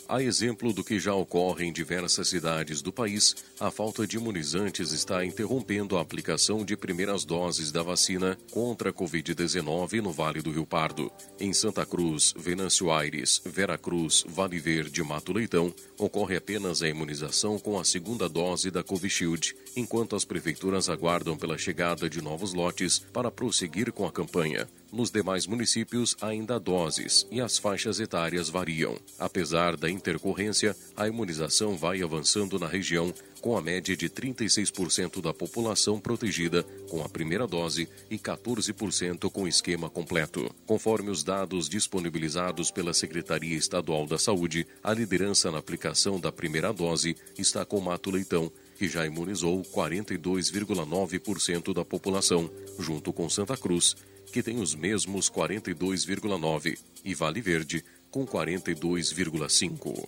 A exemplo do que já ocorre em diversas cidades do país, a falta de imunizantes está interrompendo a aplicação de primeiras doses da vacina contra a Covid-19 no Vale do Rio Pardo. Em Santa Cruz, Venâncio Aires, Veracruz, Vale Verde e Mato Leitão, ocorre apenas a imunização com a segunda dose da Covishield, enquanto as prefeituras aguardam pela chegada de novos lotes para prosseguir com a campanha. Nos demais municípios, ainda há doses e as faixas etárias variam. Apesar da intercorrência, a imunização vai avançando na região, com a média de 36% da população protegida com a primeira dose e 14% com esquema completo. Conforme os dados disponibilizados pela Secretaria Estadual da Saúde, a liderança na aplicação da primeira dose está com Mato Leitão, que já imunizou 42,9% da população, junto com Santa Cruz, que tem os mesmos 42,9%, e Vale Verde, com 42,5%.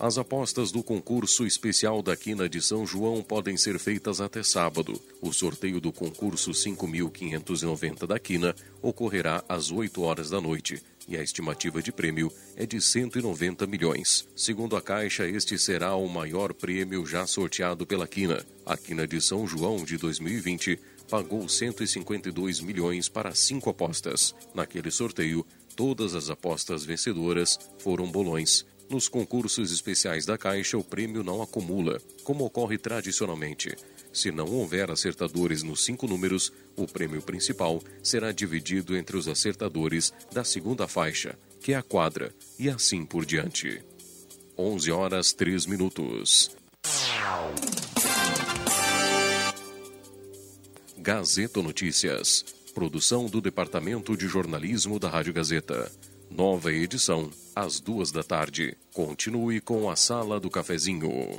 As apostas do concurso especial da Quina de São João podem ser feitas até sábado. O sorteio do concurso 5.590 da Quina ocorrerá às 8 horas da noite e a estimativa de prêmio é de 190 milhões. Segundo a Caixa, este será o maior prêmio já sorteado pela Quina. A Quina de São João de 2020 pagou 152 milhões para cinco apostas. Naquele sorteio, todas as apostas vencedoras foram bolões. Nos concursos especiais da Caixa, o prêmio não acumula, como ocorre tradicionalmente. Se não houver acertadores nos cinco números, o prêmio principal será dividido entre os acertadores da segunda faixa, que é a quadra, e assim por diante. 11 horas 3 minutos. Gazeta Notícias. Produção do Departamento de Jornalismo da Rádio Gazeta. Nova edição, às duas da tarde. Continue com a Sala do Cafezinho.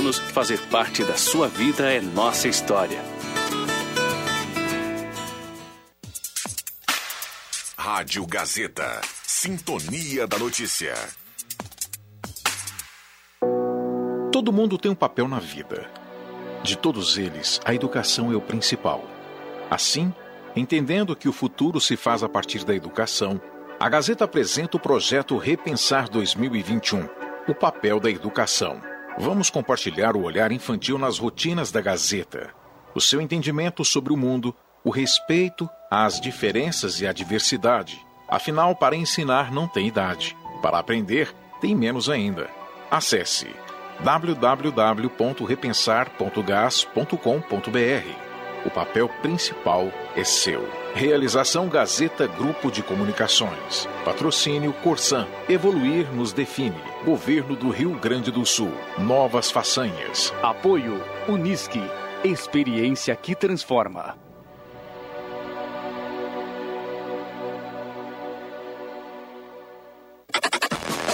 anos, fazer parte da sua vida é nossa história. Rádio Gazeta. Sintonia da Notícia. Todo mundo tem um papel na vida. De todos eles, a educação é o principal. Assim, entendendo que o futuro se faz a partir da educação, a Gazeta apresenta o projeto Repensar 2021 o papel da educação. Vamos compartilhar o olhar infantil nas rotinas da Gazeta, o seu entendimento sobre o mundo, o respeito às diferenças e à diversidade. Afinal, para ensinar não tem idade, para aprender tem menos ainda. Acesse www.repensar.gas.com.br o papel principal é seu. Realização Gazeta Grupo de Comunicações. Patrocínio Corsan. Evoluir nos define. Governo do Rio Grande do Sul. Novas façanhas. Apoio Unisque. Experiência que transforma.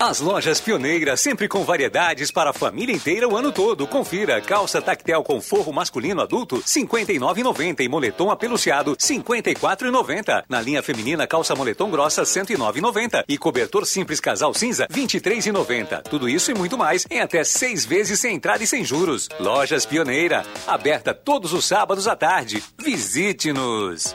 As lojas pioneiras, sempre com variedades para a família inteira o ano todo. Confira: calça tactel com forro masculino adulto, R$ 59,90 e moletom apeluciado, R$ 54,90. Na linha feminina, calça moletom grossa, R$ 109,90 e cobertor simples casal cinza, R$ 23,90. Tudo isso e muito mais em até seis vezes sem entrada e sem juros. Lojas Pioneira, aberta todos os sábados à tarde. Visite-nos.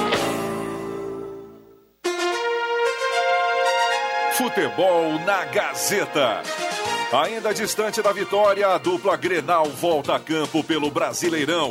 Futebol na Gazeta. Ainda distante da vitória, a dupla Grenal volta a campo pelo Brasileirão.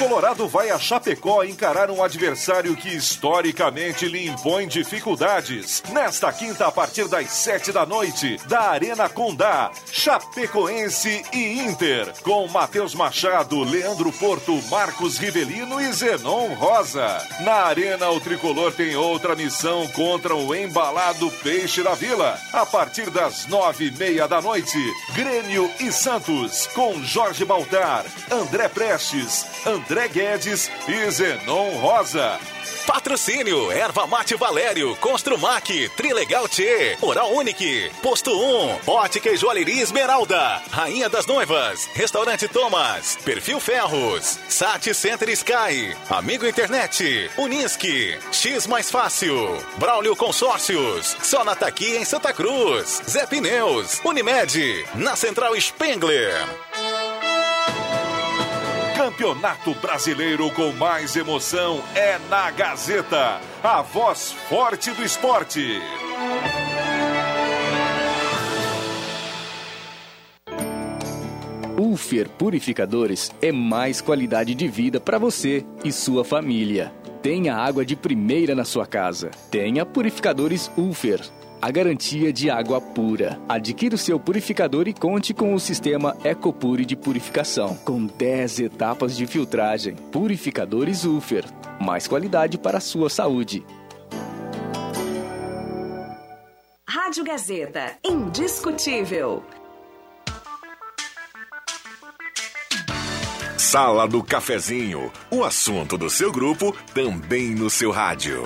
Colorado vai a Chapecó encarar um adversário que historicamente lhe impõe dificuldades. Nesta quinta, a partir das sete da noite, da Arena Condá, Chapecoense e Inter, com Matheus Machado, Leandro Porto, Marcos Rivelino e Zenon Rosa. Na Arena, o tricolor tem outra missão contra o embalado Peixe da Vila. A partir das nove e meia da noite, Grêmio e Santos, com Jorge Baltar, André Prestes, André Guedes e Zenon Rosa. Patrocínio, Erva Mate Valério, Construmac, Trilegal T, Oral Unique, Posto 1, Ótica e Joalheria Esmeralda, Rainha das Noivas, Restaurante Thomas, Perfil Ferros, Sat Center Sky, Amigo Internet, Unisque, X Mais Fácil, Braulio Consórcios, Sonata aqui em Santa Cruz, Zé Pneus, Unimed, na Central Spengler. Campeonato Brasileiro com mais emoção é na Gazeta, a voz forte do esporte. Ulfer Purificadores é mais qualidade de vida para você e sua família. Tenha água de primeira na sua casa. Tenha purificadores Ulfer a garantia de água pura. Adquira o seu purificador e conte com o sistema EcoPure de purificação, com 10 etapas de filtragem. Purificadores Ufer. Mais qualidade para a sua saúde. Rádio Gazeta, indiscutível. Sala do Cafezinho, o assunto do seu grupo também no seu rádio.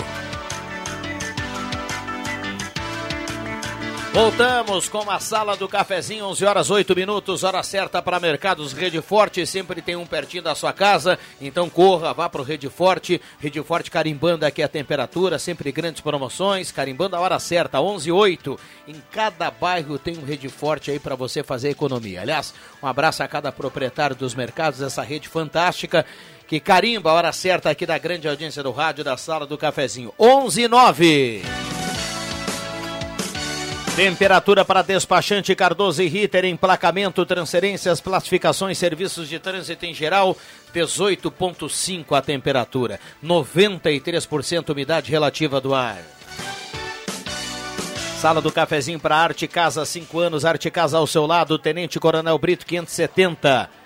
Voltamos com a sala do cafezinho, 11 horas 8 minutos, hora certa para Mercados Rede Forte, sempre tem um pertinho da sua casa, então corra, vá para o Rede Forte, Rede Forte carimbando aqui a temperatura, sempre grandes promoções, carimbando a hora certa, 11 8. Em cada bairro tem um Rede Forte aí para você fazer economia. Aliás, um abraço a cada proprietário dos mercados, essa rede fantástica que carimba a hora certa aqui da grande audiência do rádio da sala do cafezinho, 11 9. Temperatura para despachante Cardoso e Ritter, emplacamento, transferências, classificações, serviços de trânsito em geral, 18,5 a temperatura, 93% umidade relativa do ar. Sala do cafezinho para Arte Casa, 5 anos, Arte Casa ao seu lado, Tenente Coronel Brito 570.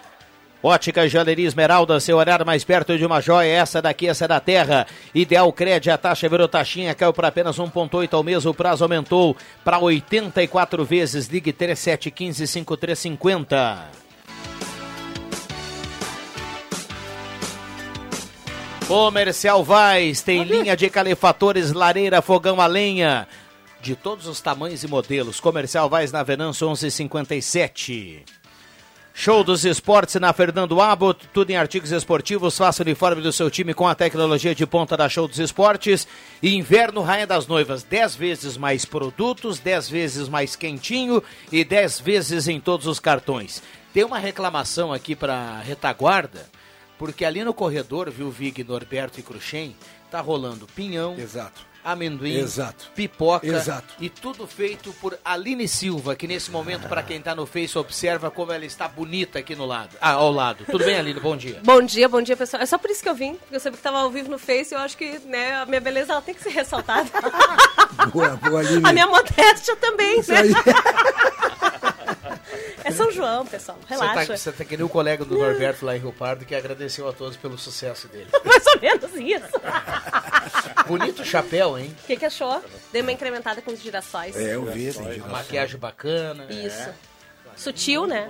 Ótica Joalheria Esmeralda, seu olhar mais perto de uma joia, essa daqui, essa é da terra. Ideal Crédito, a taxa virou taxinha, caiu para apenas 1,8 ao mês, o prazo aumentou para 84 vezes. Ligue 3715-5350. Comercial Vaz, tem linha de calefatores, lareira, fogão a lenha, de todos os tamanhos e modelos. Comercial Vaz na Venâncio 1157. Show dos esportes na Fernando Abbott, tudo em artigos esportivos, faça o uniforme do seu time com a tecnologia de ponta da Show dos Esportes. E inverno Rainha das Noivas, 10 vezes mais produtos, 10 vezes mais quentinho e 10 vezes em todos os cartões. Tem uma reclamação aqui para retaguarda, porque ali no corredor, viu, Vig, Norberto e Cruxem, tá rolando pinhão. Exato. Amendoim, Exato. pipoca Exato. e tudo feito por Aline Silva, que nesse momento, para quem tá no Face, observa como ela está bonita aqui no lado. Ah, ao lado. Tudo bem, Aline? Bom dia. Bom dia, bom dia, pessoal. É só por isso que eu vim, porque eu sabia que estava ao vivo no Face e eu acho que né, a minha beleza ela tem que ser ressaltada. Boa, boa, Aline. a minha modéstia também, Isso né? aí. É São João, pessoal. Relaxa. Você tá, tá que nem o colega do Norberto lá em Rio Pardo que agradeceu a todos pelo sucesso dele. Mais ou menos isso. Bonito chapéu, hein? O que, que achou? Dei uma incrementada com os girassóis. É, eu vi, tem girassóis. Maquiagem bacana. Isso. Sutil, né?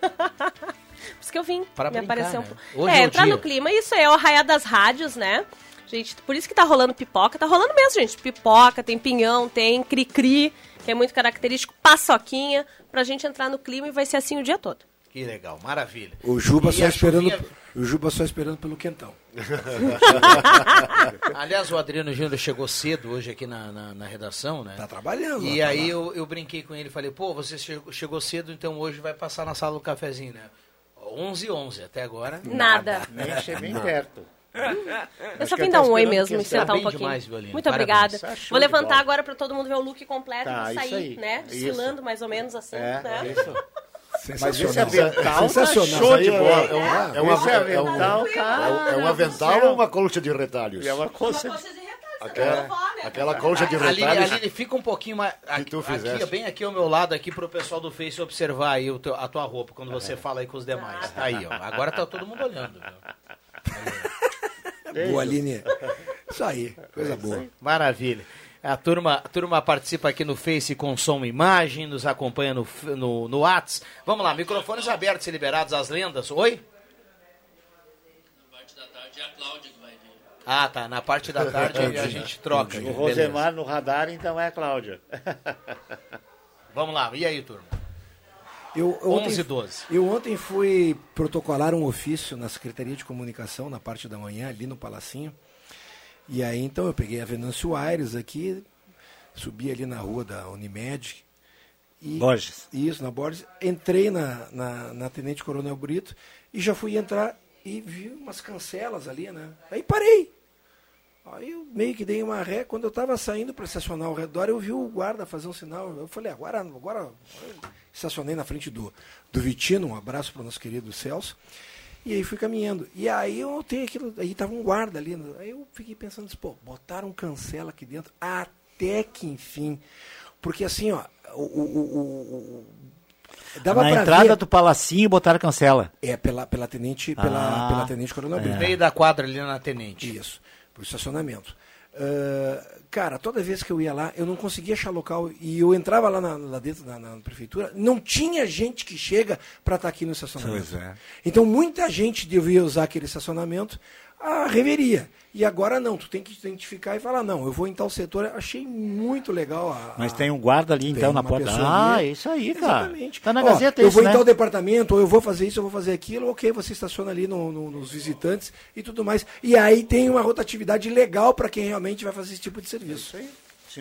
Por isso que eu vim. Pra me brincar, apareceu um né? Hoje é, é o entrar dia. no clima. Isso aí é o arraiar das rádios, né? Gente, por isso que tá rolando pipoca. Tá rolando mesmo, gente. Pipoca, tem pinhão, tem cri-cri, que é muito característico. Paçoquinha, pra gente entrar no clima e vai ser assim o dia todo. Que legal, maravilha. O Juba E só esperando, chuvinha- o Juba só esperando pelo quentão. Aliás, o Adriano Júnior chegou cedo hoje aqui na, na, na redação, né? Tá trabalhando. E lá, tá aí eu, eu brinquei com ele, falei, pô, você chegou, chegou cedo, então hoje vai passar na sala do cafezinho, né? 11 11 até agora. Nada. Nem achei bem Nada. perto. Eu só que vim dar um oi mesmo e sentar um bem pouquinho. demais, Violino. Muito Parabéns. obrigada. Tá Vou levantar agora pra todo mundo ver o look completo Tá, e sair, né? Isso. Desfilando mais ou menos assim, É, né? isso. Sensacional. Mas esse avental Sensacional. tá show de é- bola. é um- é um- esse é um- avental, cara. É um, é um avental ou uma colcha de retalhos? É uma coisa... Aquela, aquela colcha de Aline, retalhos. Aline, fica um pouquinho mais. Aqui, aqui, bem aqui ao meu lado, aqui pro pessoal do Face observar aí o teu- a tua roupa quando você fala aí com os demais. Tá aí, ó. Agora tá todo mundo olhando. viu? Boa, Aline. Isso aí, coisa boa. Maravilha. A turma, a turma participa aqui no Face com som e imagem, nos acompanha no, no, no Whats. Vamos lá, microfones abertos e liberados às lendas. Oi? Ah, tá. Na parte da tarde a gente troca. O Beleza. Rosemar no radar, então é a Cláudia. Vamos lá. E aí, turma? Eu, eu 11 ontem, e 12. Eu ontem fui protocolar um ofício na Secretaria de Comunicação, na parte da manhã, ali no Palacinho. E aí, então, eu peguei a Venâncio Aires aqui, subi ali na rua da Unimed. E, Borges. Isso, na Borges. Entrei na, na, na Tenente Coronel Brito e já fui entrar e vi umas cancelas ali, né? Aí parei. Aí eu meio que dei uma ré. Quando eu estava saindo para estacionar ao redor, eu vi o guarda fazer um sinal. Eu falei, agora, agora. Estacionei na frente do, do Vitino, um abraço para o nosso querido Celso. E aí fui caminhando. E aí eu tenho aquilo. Aí tava um guarda ali. né? Aí eu fiquei pensando, pô, botaram cancela aqui dentro. Até que enfim. Porque assim, ó, o. o, o, o- dava Na pra entrada ver- do Palacinho botaram cancela. É, pela, pela tenente, pela, Ah, pela tenente Coronel Brito. No meio da quadra ali na Tenente. Isso, pro estacionamento. Ah, cara, toda vez que eu ia lá, eu não conseguia achar local. E eu entrava lá, na- lá dentro na, na prefeitura, não tinha gente que chega para estar aqui no estacionamento. É. Então muita gente devia usar aquele estacionamento a reveria. E agora não, tu tem que identificar e falar, não, eu vou em tal setor. Achei muito legal a. Mas tem um guarda ali, então, na porta. Ah, ali. isso aí, cara. Exatamente. Tá na Ó, Gazeta Eu isso, vou né? em tal departamento, ou eu vou fazer isso, eu vou fazer aquilo, ok, você estaciona ali no- no- nos visitantes e tudo mais. E aí tem uma rotatividade legal para quem realmente vai fazer esse tipo de serviço. Se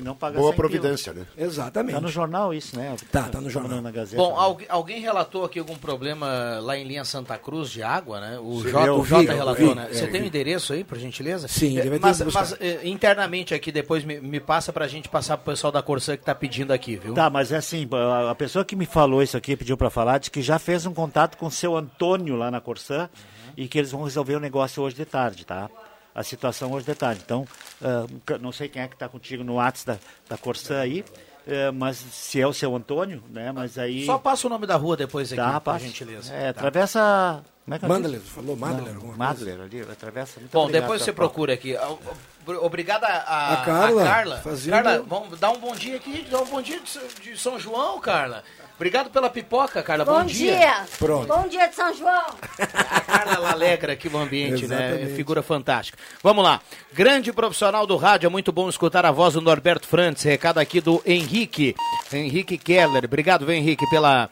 não paga Boa 100 pila. providência, né? Exatamente. Tá no jornal isso, né? Tá, tá no jornal. Na Gazeta. Bom, alguém, alguém relatou aqui algum problema lá em linha Santa Cruz de água, né? O Sim, Jota, o relatou, vi, né? é, Você tem o vi. endereço aí, por gentileza? Sim, ele vai ter mas, mas, eh, internamente aqui, depois me, me passa pra gente passar pro pessoal da Corsã que tá pedindo aqui, viu? Tá, mas é assim, a- a pessoa que me falou isso aqui, pediu para falar, disse que já fez um contato com o seu Antônio lá na Corsã e que eles vão resolver o negócio hoje de tarde, tá? A situação hoje de tarde. Então, ah, ca- não sei quem é que está contigo no WhatsApp da, da Corsã aí, eh, mas se é o seu Antônio, né? Mas aí... Só passa o nome da rua depois aqui, Tá, por passa. gentileza. É, Tá. atravessa... Como é que é Mandler, falou Mandler, Não, Mandler, ali, atravessa... Muito Bom, obrigado, depois você Capão. procura aqui. Ob- Obrigada a, A Carla, a Carla. fazendo- Carla, vamos dar um bom dia aqui, dar um bom dia de, de São João, Carla. Obrigado pela pipoca, Carla. Bom, Bom dia. Pronto. Bom dia de São João. A Carla ela alegra aqui o ambiente, né? Figura fantástica. Vamos lá. Grande profissional do rádio, é muito bom escutar a voz do Norberto Frantz. Recado aqui do Henrique. Henrique Keller. Obrigado, Henrique, pela,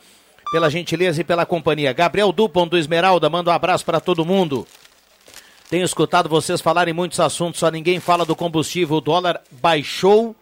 pela gentileza e pela companhia. Gabriel Dupont do Esmeralda, manda um abraço para todo mundo. Tenho escutado vocês falarem muitos assuntos, só ninguém fala do combustível. O dólar baixou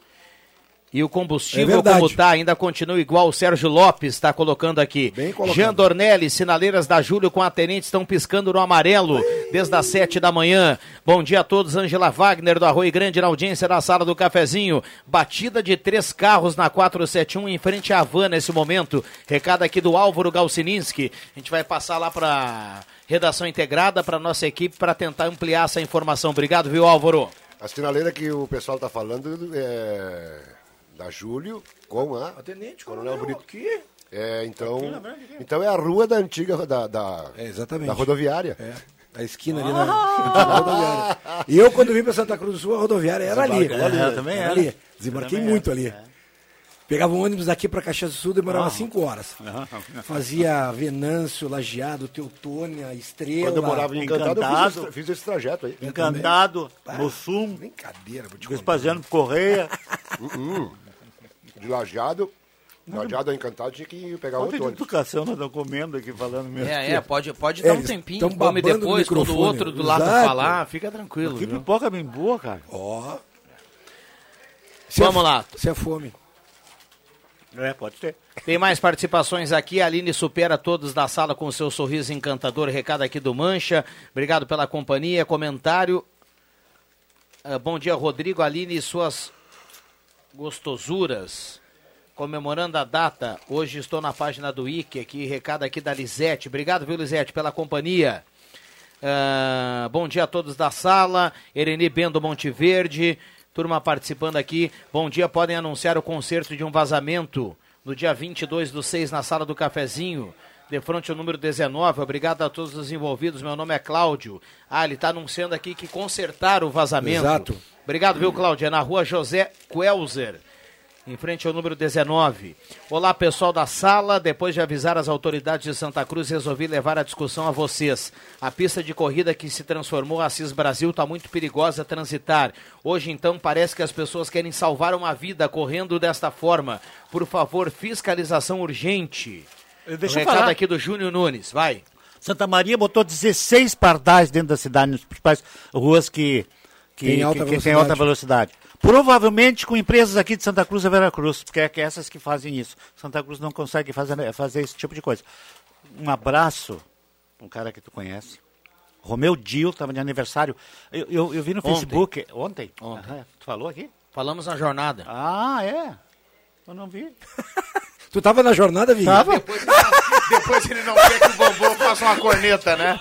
e o É combustível, verdade. como está, ainda continua igual. O Sérgio Lopes está colocando aqui. colocado. Jean Dornelli, sinaleiras da Júlio com a tenente estão piscando no amarelo desde as sete da manhã. Bom dia a todos. Angela Wagner do Arroio Grande na audiência da sala do cafezinho. Batida de três carros na 471 em frente à Havan nesse momento. Recado aqui do Álvaro Galcininski. A gente vai passar lá para redação integrada para nossa equipe para tentar ampliar essa informação. Obrigado, viu, Álvaro? A sinaleira que o pessoal está falando é da Júlio com a, Tenente Coronel Brito. Aqui. É, então, então é a rua da antiga da, da, É, exatamente. da rodoviária. É. A esquina ali na antiga rodoviária. E eu, quando vim para Santa Cruz do Sul, a rodoviária era ali. Desembarcou ali, eu também era. ali. Desembarquei também muito ali. Pegava um ônibus daqui para Caxias do Sul, demorava Ah. cinco horas. Fazia Venâncio, Lajeado, Teutônia, Estrela. Quando eu morava em Encantado, eu fiz esse, fiz esse trajeto aí. Encantado, Ah, Mussum, Brincadeira, vou te Vespasiano Correia. Uh-uh. De Lajeado, Lajeado a Encantado tinha que pegar outro de ônibus. educação, nós estamos comendo aqui, falando mesmo. É, é, pode, pode dar um tempinho, come depois, quando o outro do lado Exato. falar, fica tranquilo. Que viu? pipoca bem boa, cara. Ó. Vamos lá. Se é fome. É, pode ter. Tem mais participações aqui. A Aline supera todos da sala com seu sorriso encantador. Recado aqui do Mancha. Obrigado pela companhia. Comentário. Ah, bom dia, Rodrigo, Aline e suas gostosuras. Comemorando a data, hoje estou na página do IC aqui, recado aqui da Lisete. Obrigado, viu, Lisete, pela companhia. Ah, bom dia a todos da sala. Ereni Bendo Monteverde. Turma participando aqui. Bom dia, podem anunciar o concerto de um vazamento no dia 22 do 6 na sala do cafezinho. De frente ao número 19. Obrigado a todos os envolvidos. Meu nome é Cláudio. Ah, ele está anunciando aqui que consertaram o vazamento. Exato. Obrigado, viu, Cláudio? É na rua José Quelzer em frente ao número 19. Olá, pessoal da sala. Depois de avisar as autoridades de Santa Cruz, resolvi levar a discussão a vocês. A pista de corrida que se transformou Assis Brasil está muito perigosa a transitar. Hoje, então, parece que as pessoas querem salvar uma vida correndo desta forma. Por favor, fiscalização urgente. Deixa eu Recado falar. aqui do Júnior Nunes. Vai. Santa Maria botou 16 pardais dentro da cidade, nas principais ruas que, que, Tem que- alta que tem velocidade. alta velocidade. Provavelmente com empresas aqui de Santa Cruz e Veracruz, porque é que essas que fazem isso. Santa Cruz não consegue fazer, fazer esse tipo de coisa. Um abraço, um cara que tu conhece. Romeu Dil estava de aniversário. Eu, eu, eu vi no Ontem. Facebook. Ontem? Ontem. Aham. Tu falou aqui? Falamos na jornada. Ah, é? Eu não vi. Tu tava na jornada, Vini? Tava. Depois, depois ele não quer que o Bambam faça uma corneta, né?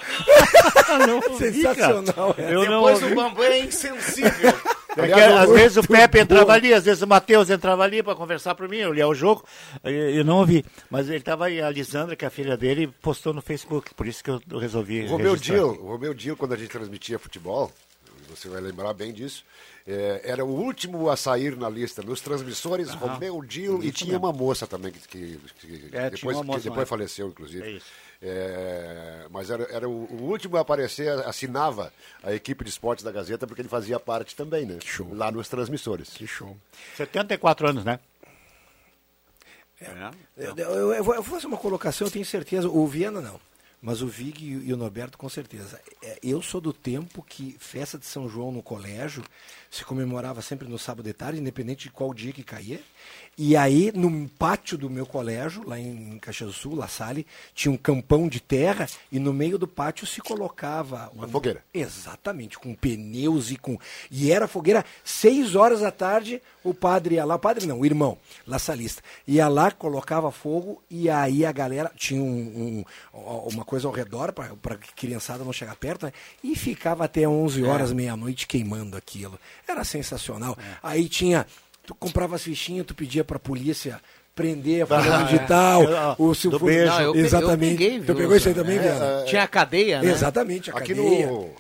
Sensacional, é. Eu não Depois ouvi. o Bambam é insensível. É que, Aliás, às vezes o Pepe entrava ali, às vezes o Matheus entrava ali para conversar por mim, eu lia o jogo, eu, eu não ouvi. Mas ele estava aí, a Lisandra, que é a filha dele, postou no Facebook, por isso que eu resolvi. O Romeu Dil, o Romeu Dil, quando a gente transmitia futebol, você vai lembrar bem disso, é, era o último a sair na lista. Nos transmissores, Romeu Dil, e tinha uma moça também que, que- que É, depois, moça que depois lá. faleceu, inclusive. É isso. É, mas era, era o, o último a aparecer, assinava a equipe de esportes da Gazeta, porque ele fazia parte também, né? Lá nos transmissores. Que show. 74 anos, né? Eu, eu- eu vou, eu vou fazer uma colocação, eu tenho certeza. O Viana não, mas o Vig e, o- Norberto com certeza. É, Eu sou do tempo que festa de São João no colégio se comemorava sempre no sábado de tarde, independente de qual dia que caía. E aí, no pátio do meu colégio, lá em Caxias do Sul, La Salle, tinha um campão de terra e no meio do pátio se colocava Uma fogueira. Exatamente, com pneus e com. E era fogueira, seis horas da tarde, o padre ia lá, o padre não, o irmão, laçalista, ia lá, colocava fogo e aí a galera tinha um, um- uma coisa ao redor para a criançada não chegar perto, né? E ficava até 11 horas, meia-noite queimando aquilo. Era sensacional. Aí tinha. Tu comprava as fichinhas, tu pedia para a polícia prender a fulano de é. o Silvio. beijo. Não, eu pe- eu Exatamente. peguei, tu pegou isso aí também, É, Viana? Tinha a cadeia, né? Exatamente, a Aqui cadeia. no.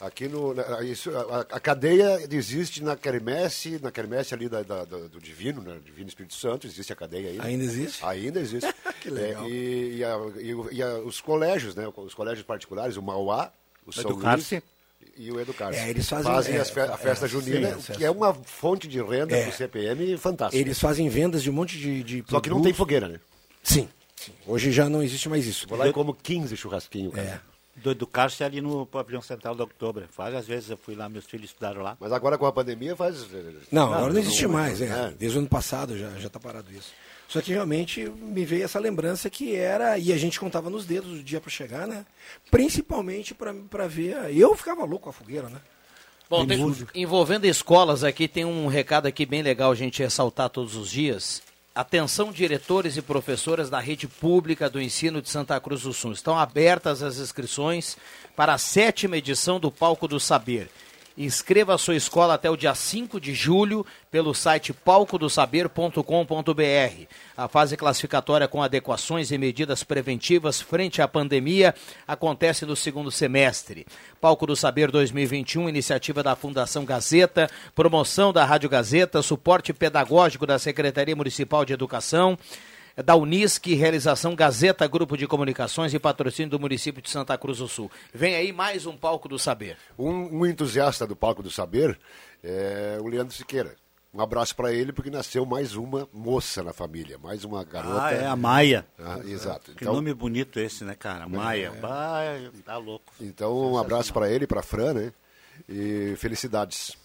Aqui no. na- Isso, a, a cadeia existe na quermesse, na quermesse ali da, da- da- do Divino, né? Divino Espírito Santo, existe a cadeia aí. né? Ainda existe? Ainda existe. Que legal. É, e e, a- e e a- os colégios, né? Os colégios particulares, o Mauá, o São Educar-se. Luís e o Educar-se. É, eles fazem- é, as fe- a festa é, junina, sim, que é uma fonte de renda É. do CPM fantástica. Eles fazem vendas de um monte de, de Só que não tem fogueira, né? Sim. Hoje já não existe mais isso. Vou lá e como 15 churrasquinhos, cara. É. Do Educar-se ali no pavilhão central da Outubro. Várias vezes eu fui lá, meus filhos estudaram lá. Mas agora com a pandemia faz. Não, agora não existe mais, é. Desde o ano passado já já está parado isso. Só que realmente me veio essa lembrança que era e a gente contava nos dedos o dia para chegar, né? Principalmente para ver. Eu ficava louco com a fogueira, né? Bom, tem- envolvendo escolas aqui, tem um recado aqui bem legal a gente ressaltar todos os dias. Atenção, diretores e professoras da rede pública do ensino de Santa Cruz do Sul. Estão abertas as inscrições para a sétima edição do Palco do Saber. Inscreva a sua escola até o dia 5 de julho pelo site palcodosaber.com.br. A fase classificatória com adequações e medidas preventivas frente à pandemia acontece no segundo semestre. Palco do Saber 2021, iniciativa da Fundação Gazeta, promoção da Rádio Gazeta, suporte pedagógico da Secretaria Municipal de Educação, da Unisc, realização Gazeta Grupo de Comunicações e patrocínio do município de Santa Cruz do Sul. Vem aí mais um Palco do Saber. Um, um entusiasta do Palco do Saber é o Leandro Siqueira. Um abraço para ele, porque nasceu mais uma moça na família, mais uma garota. Ah, é a Maia. Ah, exato. Que nome bonito esse, né, cara? Maia. É. Bah, tá louco. Então, um abraço para ele, para Fran, né? E felicidades.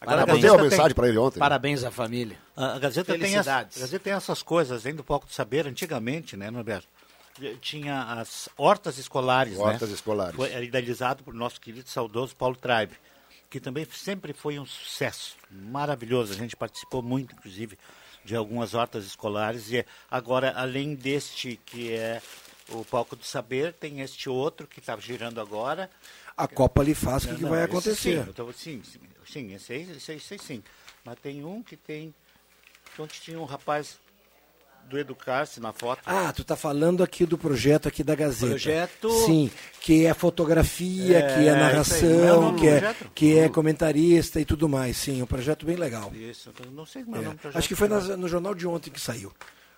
Agora, eu a mandei uma mensagem para ele ontem. Parabéns à família. A a Gazeta tem, as, a Gazeta tem essas coisas, além do Palco do Saber, antigamente, né, Norberto? Tinha as hortas escolares, né? Hortas escolares. Foi, era idealizado por nosso querido e saudoso Paulo Tribe, que também sempre foi um sucesso maravilhoso. A gente participou muito, inclusive, de algumas hortas escolares. E agora, além deste que é o Palco do Saber, tem este outro que está girando agora. A Copa ali faz o que, Não, que vai acontecer. Sim, eu tô- sim, sim, sim, esse aí, esse aí, esse aí sim. Mas tem um que tem. Onde tinha um rapaz do Educar-se na foto. Ah, tu tá falando aqui do projeto aqui da Gazeta. Projeto- Sim, que é fotografia, É, que é é narração, que é, que é comentarista e tudo mais. Sim, um projeto bem legal. Isso, não sei como é o É. nome do projeto. Acho que foi nas- no jornal de ontem que saiu.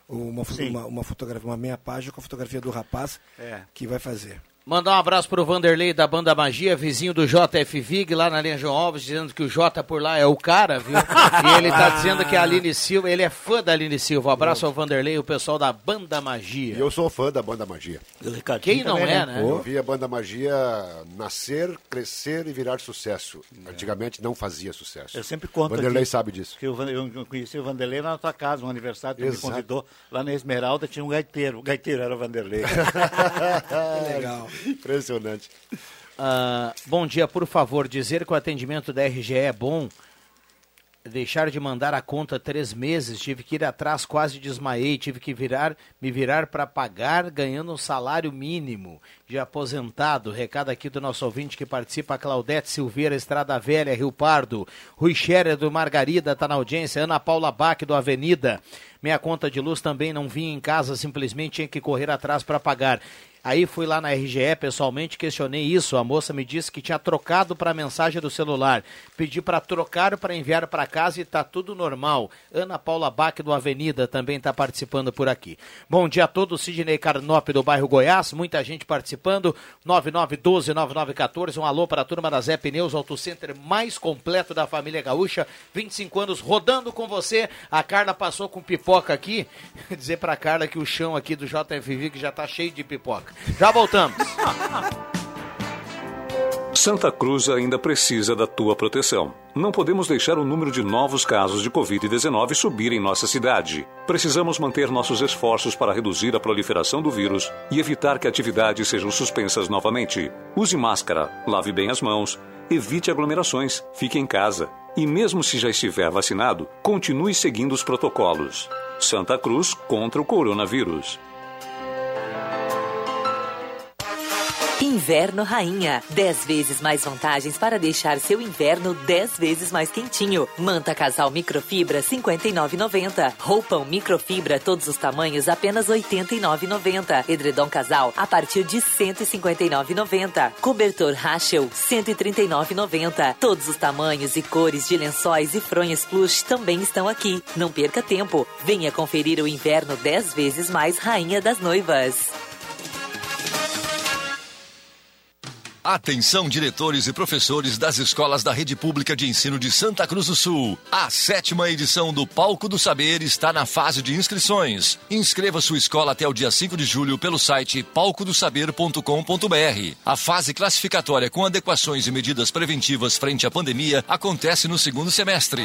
Uma, uma, uma fotografia, uma meia página com a fotografia do rapaz É. que vai fazer. Mandar um abraço pro Vanderlei da Banda Magia, vizinho do JF Vig, lá na linha João Alves, dizendo que o J por lá é o cara, viu? E ele tá dizendo que a Aline Silva, ele é fã da Aline Silva. Um abraço ao Vanderlei e o pessoal da Banda Magia. E eu sou fã da Banda Magia. Quem não é, né? Eu vi a Banda Magia nascer, crescer e virar sucesso. Antigamente não fazia sucesso. Eu sempre conto Vanderlei aqui sabe disso. Que eu, conheci o Vanderlei lá na tua casa, um aniversário que ele me convidou. Lá na Esmeralda tinha um gaiteiro. O gaiteiro era o Vanderlei. legal. Impressionante. Ah, bom dia, por favor, dizer que o atendimento da RGE é bom. Deixar de mandar a conta três meses, tive que ir atrás, quase desmaiei, tive que virar, me virar para pagar, ganhando um salário mínimo de aposentado. Recado aqui do nosso ouvinte que participa, Claudete Silveira, Estrada Velha, Rio Pardo. Rui Scherer do Margarida está na audiência, Ana Paula Bach do Avenida. Minha conta de luz também não vinha em casa, simplesmente tinha que correr atrás para pagar. Aí fui lá na RGE pessoalmente, questionei isso. A moça me disse que tinha trocado para a mensagem do celular. Pedi para trocar para enviar para casa e tá tudo normal. Ana Paula Bach do Avenida também está participando por aqui. Bom dia a todos. Sidney Carnop do bairro Goiás, muita gente participando. 9912-9914. Um alô para a turma da Zé Pneus, Auto Center mais completo da família gaúcha. 25 anos rodando com você. A Carla passou com pipoca aqui. Dizer para Carla que o chão aqui do JFV que já está cheio de pipoca. Já voltamos. Santa Cruz ainda precisa da tua proteção. Não podemos deixar o número de novos casos de Covid-19 subir em nossa cidade. Precisamos manter nossos esforços para reduzir a proliferação do vírus e evitar que atividades sejam suspensas novamente. Use máscara, lave bem as mãos, evite aglomerações, fique em casa. E mesmo se já estiver vacinado, continue seguindo os protocolos. Santa Cruz contra o coronavírus. Inverno Rainha. 10 vezes mais vantagens para deixar seu inverno 10 vezes mais quentinho. Manta casal microfibra 59,90. Roupão microfibra todos os tamanhos apenas 89,90. Edredom casal a partir de 159,90. Cobertor Rachel 139,90. Todos os tamanhos e cores de lençóis e fronhas plush também estão aqui. Não perca tempo. Venha conferir o inverno 10 vezes mais Rainha das Noivas. Atenção, diretores e professores das escolas da Rede Pública de Ensino de Santa Cruz do Sul. A sétima edição do Palco do Saber está na fase de inscrições. Inscreva sua escola até o dia 5 de julho pelo site palcodosaber.com.br. A fase classificatória com adequações e medidas preventivas frente à pandemia acontece no segundo semestre.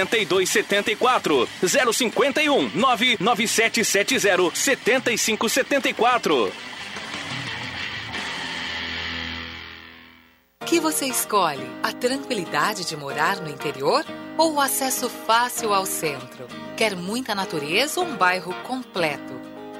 8274 051 99770 7574. que você escolhe? A tranquilidade de morar no interior ou o acesso fácil ao centro? Quer muita natureza ou um bairro completo?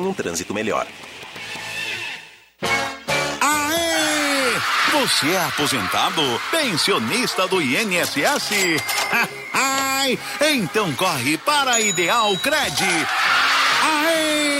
um trânsito melhor. Aê! Você é aposentado? Pensionista do INSS? Ai, então corre para a Ideal Cred. Aê!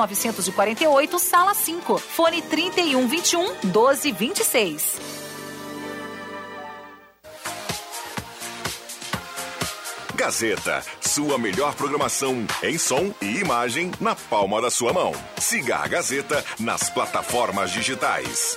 948, sala 5. Fone 3121 1226. Gazeta, sua melhor programação em som e imagem na palma da sua mão. Siga a Gazeta nas plataformas digitais.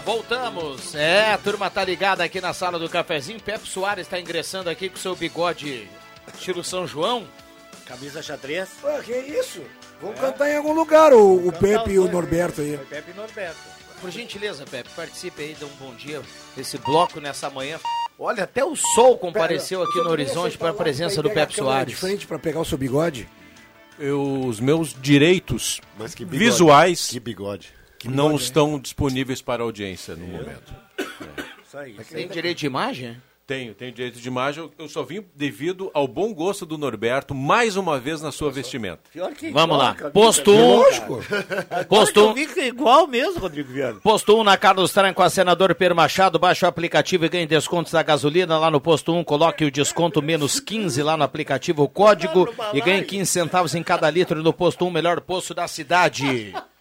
Voltamos. É, a turma tá ligada aqui na sala do cafezinho. Pepe Soares está ingressando aqui com seu bigode estilo São João. Camisa xadrez. Ah, que isso? Vamos cantar em algum lugar, o, o Pepe e o Norberto aí. Pepe e Norberto. Por gentileza, Pepe, participe aí, dê um bom dia esse bloco nessa manhã. Olha, até o sol compareceu aqui no horizonte para a presença do Pepe De Soares. frente para pegar o seu bigode. Eu, os meus direitos Mas que bigode. visuais Que bigode. Não estão disponíveis para audiência no momento. Isso aí. Tem direito de imagem? Tenho, tenho direito de imagem. Eu- só vim devido ao bom gosto do Norberto, mais uma vez na sua vestimenta. Pior que Vamos igual lá. Posto um. Lógico. Posto um. Que que é igual mesmo, Rodrigo Viana. Posto 1 na Carlos Tranco, a senador Pedro Machado. Baixe o aplicativo e ganhe descontos da gasolina lá no posto 1. Coloque o desconto menos 15 lá no aplicativo, o código e ganhe 15 centavos em cada litro no posto 1, melhor posto da cidade.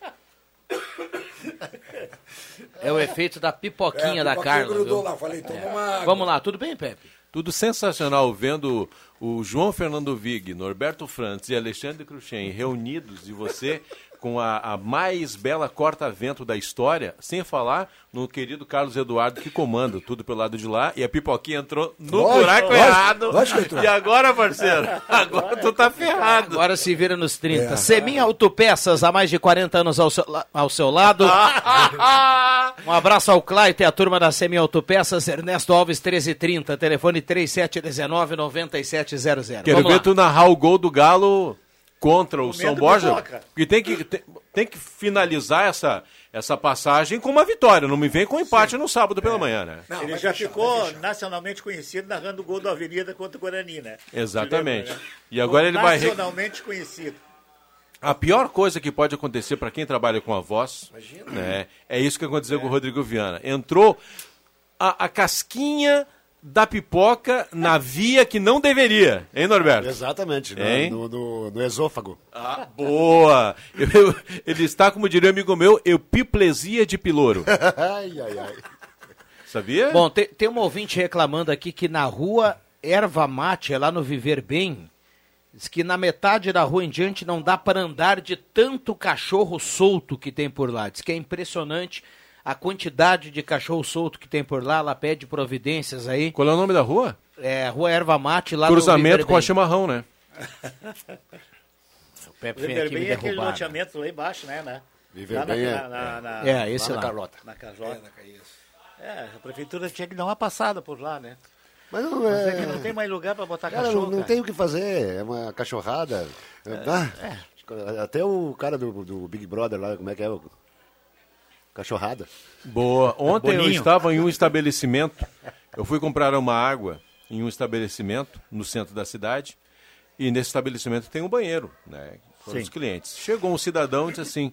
É o efeito da pipoquinha É, da Carla. grudou viu? lá, falei, toma É. uma água. Vamos lá, tudo bem, Pepe? Tudo sensacional vendo o João Fernando Vig, Norberto Frantz e Alexandre Cruxem reunidos e você com a, a mais bela corta-vento da história, sem falar no querido Carlos Eduardo que comanda tudo pelo lado de lá e a pipoquinha entrou no Lógico, buraco lógico, errado. lógico e agora, parceiro? Agora tu tá ferrado. Agora se vira nos 30. É. Semin Autopeças, há mais de 40 anos ao seu, ao seu lado. um abraço ao Claito e a turma da Semin Autopeças, Ernesto Alves 1330, telefone 3719-9700. Quero Vamos ver lá. tu narrar o gol do Galo contra o Comendo São Borja. Porque tem que, tem, tem que finalizar essa, essa passagem com uma vitória. Não me vem com um empate no sábado pela manhã, né? Ele já ficou nacionalmente conhecido narrando o gol da Avenida contra o Guarani, né? Exatamente. Te lembra, né? E agora ele vai. re- Nacionalmente conhecido. A pior coisa que pode acontecer para quem trabalha com a voz né, é isso que aconteceu com o Rodrigo Viana. Entrou a, a casquinha da pipoca na via que não deveria, hein, Norberto? Exatamente, no- Hein? no, no, no esôfago. Ah, boa! Eu- eu- ele está, como diria um amigo meu, eupiplesia de pilouro. ai, ai, ai. Sabia? Bom, tem, tem uma ouvinte reclamando aqui que na rua Erva Mate, é lá no Viver Bem, diz que na metade da rua em diante não dá para andar de tanto cachorro solto que tem por lá. Diz que é impressionante a quantidade de cachorro solto que tem por lá. Ela pede providências aí. Qual é o nome da rua? É, Rua Erva Mate, lá no Cruzamento com a chimarrão, né? O Pepe O vem aqui me Bem é aquele derrubar. loteamento lá embaixo, né? né? Viver Lá na- Bem é- na- na- na- É, esse na lá. Carlota. Na Carlota. É, a prefeitura tinha que dar uma passada por lá, né? Mas não, Mas é é... que não tem mais lugar para botar Cara, cachorro, não, não cara. tem o que fazer, é uma cachorrada. Ah, Até o cara do, do Big Brother lá, como é que é? O- Cachorrada. Boa. Ontem eu Boninho. estava em um estabelecimento. Eu fui comprar uma água em um estabelecimento no centro da cidade. E nesse estabelecimento tem um banheiro, né? Para Sim. os clientes. Chegou um cidadão e disse assim: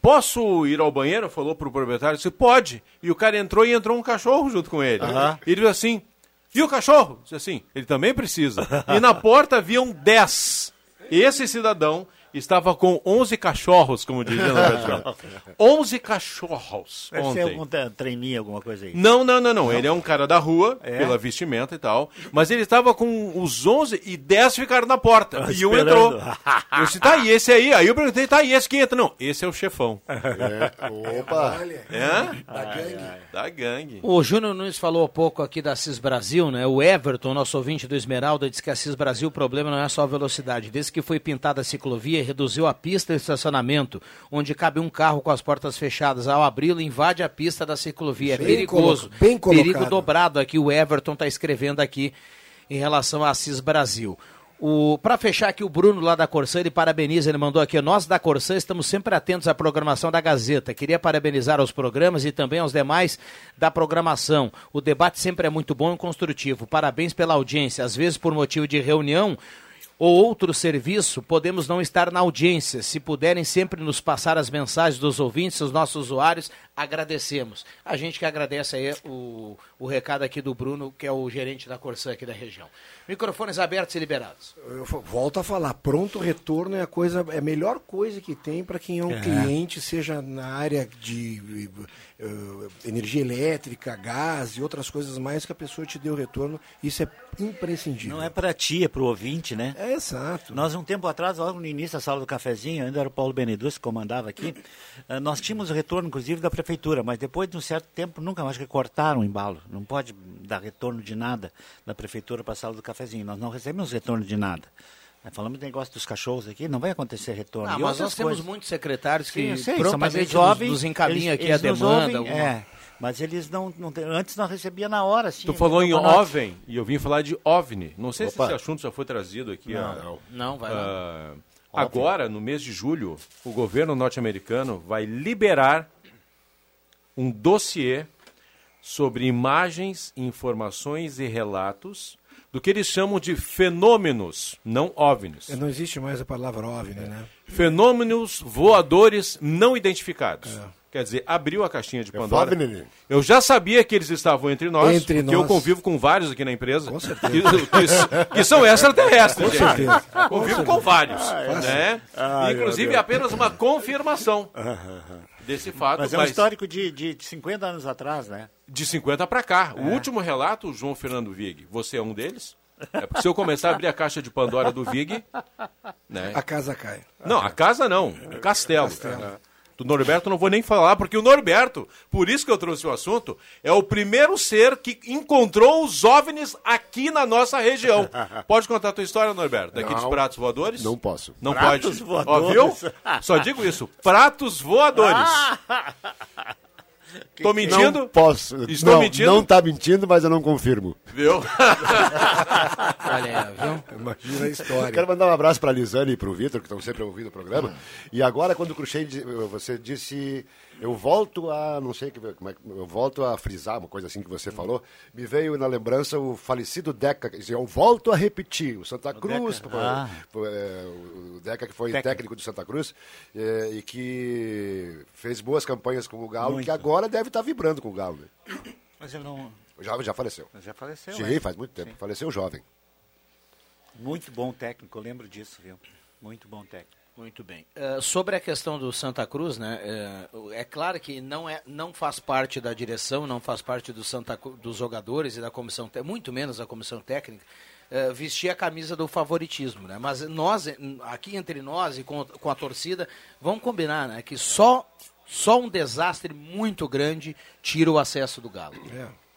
Posso ir ao banheiro? Falou pro proprietário, disse, pode. E o cara entrou e entrou um cachorro junto com ele. E ele disse assim: E o cachorro? Disse assim: Ele também precisa. E na porta haviam 10. Esse cidadão estava com 11 cachorros, como dizia no Brasil. 11 cachorros Deve ontem. ser algum tre- treininho, alguma coisa aí. Não, não, não, não. Ele é um cara da rua, É? pela vestimenta e tal. Mas ele estava com os 11 e 10 ficaram na porta. Ah, e um entrou. Eu disse, tá, e esse aí? Aí eu perguntei, tá, e esse que entra? Não, esse é o chefão. É, opa! É? Da gangue. Da gangue. O Júnior Nunes falou há pouco aqui da CIS Brasil, né? O Everton, nosso ouvinte do Esmeralda, disse que a CIS Brasil o problema não é só a velocidade. Desde que foi pintada a ciclovia, reduziu a pista e o estacionamento, onde cabe um carro com as portas fechadas. Ao abri-lo, invade a pista da ciclovia. É Bem perigoso. colo- bem colocado. Perigo dobrado aqui, o Everton está escrevendo aqui em relação à CIS Brasil. O, para fechar aqui, o Bruno lá da Corsã, ele parabeniza, ele mandou aqui, nós da Corsã estamos sempre atentos à programação da Gazeta. Queria parabenizar aos programas e também aos demais da programação. O debate sempre é muito bom e construtivo. Parabéns pela audiência. Às vezes, por motivo de reunião ou outro serviço, podemos não estar na audiência. Se puderem sempre nos passar as mensagens dos ouvintes, os nossos usuários, agradecemos. A gente que agradece aí o, o recado aqui do Bruno, que é o gerente da Corsã aqui da região. Microfones abertos e liberados. Eu volto a falar, pronto retorno é a coisa, é a melhor coisa que tem para quem é um É. cliente, seja na área de eh, energia elétrica, gás e outras coisas mais que a pessoa te dê o retorno. Isso é imprescindível. Não é para ti, é para o ouvinte, né? É exato. Nós, um tempo atrás, logo no início da sala do cafezinho, ainda era o Paulo Benedus que comandava aqui, eh, nós tínhamos o retorno, inclusive, da prefeitura, mas depois de um certo tempo, nunca mais que cortaram o embalo. Não pode dar retorno de nada da prefeitura para a sala do cafezinho. Nós não recebemos retorno de nada. Falamos do negócio dos cachorros aqui, não vai acontecer retorno. Ah, mas nós temos coisas. muitos secretários que Sim, sei, prontamente eles nos, nos encaminham eles- aqui a eles nos demanda. ouvem, alguma- é, mas eles não, não antes nós recebia na hora, assim. Tu falou em uma nota. OVNI e eu vim falar de OVNI. Não sei se Opa. esse assunto já foi trazido aqui. Não. ah, Não. Não, vai ah, lá. agora, no mês de julho, o governo norte-americano vai liberar um dossiê sobre imagens, informações e relatos do que eles chamam de fenômenos, não OVNIs. Não existe mais a palavra OVNI, né? Fenômenos voadores não identificados. Quer dizer, abriu a caixinha de Pandora. OVNI. Eu já sabia que eles estavam entre nós, Entre porque eu nós. convivo com vários aqui na empresa. Com certeza. Que, que- que são extraterrestres, Com gente. certeza. Com Convivo certeza. com vários. Ah, né? Ai, meu Inclusive, apenas uma confirmação desse fato. Mas é um histórico de, de 50 anos atrás, né? De 50 para cá. O É. último relato, o João Fernando Vig, você é um deles? É porque se eu começar a abrir a caixa de Pandora do Vig, né? A casa cai. Não, a casa não, o castelo. Do Norberto eu não vou nem falar, porque o Norberto, por isso que eu trouxe o assunto, é o primeiro ser que encontrou os OVNIs aqui na nossa região. Pode contar a tua história, Norberto? Daqueles Não. pratos voadores? Não posso. Não Pratos pode. voadores. Ó, viu? Só digo isso. Pratos voadores. Tô mentindo? Não posso. Estou não, mentindo? Não tá mentindo, mas eu não confirmo. Viu? Olha, viu? Imagina a história. Quero mandar um abraço para a Lisane e para o Vitor, que estão sempre ouvindo o programa. E agora, quando o Cruxem, você disse, eu volto a, não sei que- como é, que- eu volto a frisar, uma coisa assim que você falou, me veio na lembrança o falecido Deca, eu volto a repetir, o Santa Cruz, Deca? pô, Ah. é, o Deca que foi Deca. técnico do Santa Cruz, é, e que fez boas campanhas com o Galo, Muito. que agora deve estar vibrando com o Galo. Né? Mas eu não. Já, já faleceu. Já faleceu. Sim, né? faz muito tempo. Faleceu jovem. Muito bom técnico, eu lembro disso, viu? Muito bom técnico. Muito bem. Eh, sobre a questão do Santa Cruz, né? eh, é claro que não, é, não faz parte da direção, não faz parte do Santa, dos jogadores e da comissão, muito menos da comissão técnica, eh, vestir a camisa do favoritismo, né? Mas nós, aqui entre nós e com, com a torcida, vamos combinar, né? Que só, só um desastre muito grande tira o acesso do Galo. É.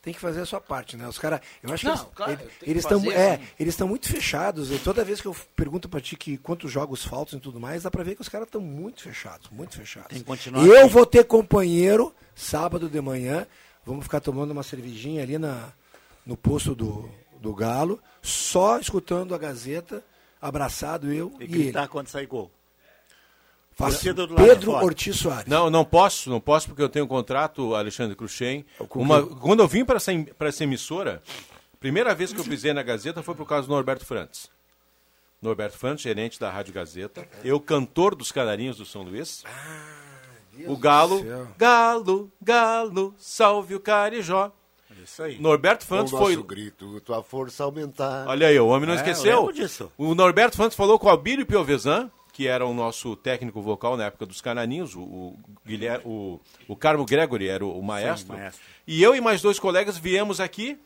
Tem que fazer a sua parte, né? Os caras, eu acho Não, que eles, claro, eles- estão, é, assim. eles estão muito fechados. E toda vez que eu pergunto pra ti que quantos jogos faltam e tudo mais, dá pra ver que os caras estão muito fechados, muito fechados. Tem que continuar eu assim. vou ter companheiro sábado de manhã. Vamos ficar tomando uma cervejinha ali na, no posto do, do Galo, só escutando a Gazeta, abraçado eu E e, gritar ele. quando sair gol. Faça- Torcida do lado de Pedro fora. Ortiz Soares. Não, não posso, não posso porque eu tenho um contrato, Alexandre Cruxem. com Uma, quando eu vim para essa, pra essa emissora, primeira vez que eu pisei na Gazeta foi por causa do Norberto Frantes. Norberto Frantes, gerente da Rádio Gazeta. Eu, cantor dos Canarinhos do São Luís. o Galo, Galo, Galo, salve o Carijó. Isso aí. Norberto nosso foi. grito, tua força aumentar. Olha aí, o homem não É, eu esqueceu. O Norberto Frantes falou com o Abílio Piovesan, que era o nosso técnico vocal na época dos Cananinhos, o, o, Guilherme, o, o Carmo Gregory era o, o maestro. maestro. E eu e mais dois colegas viemos aqui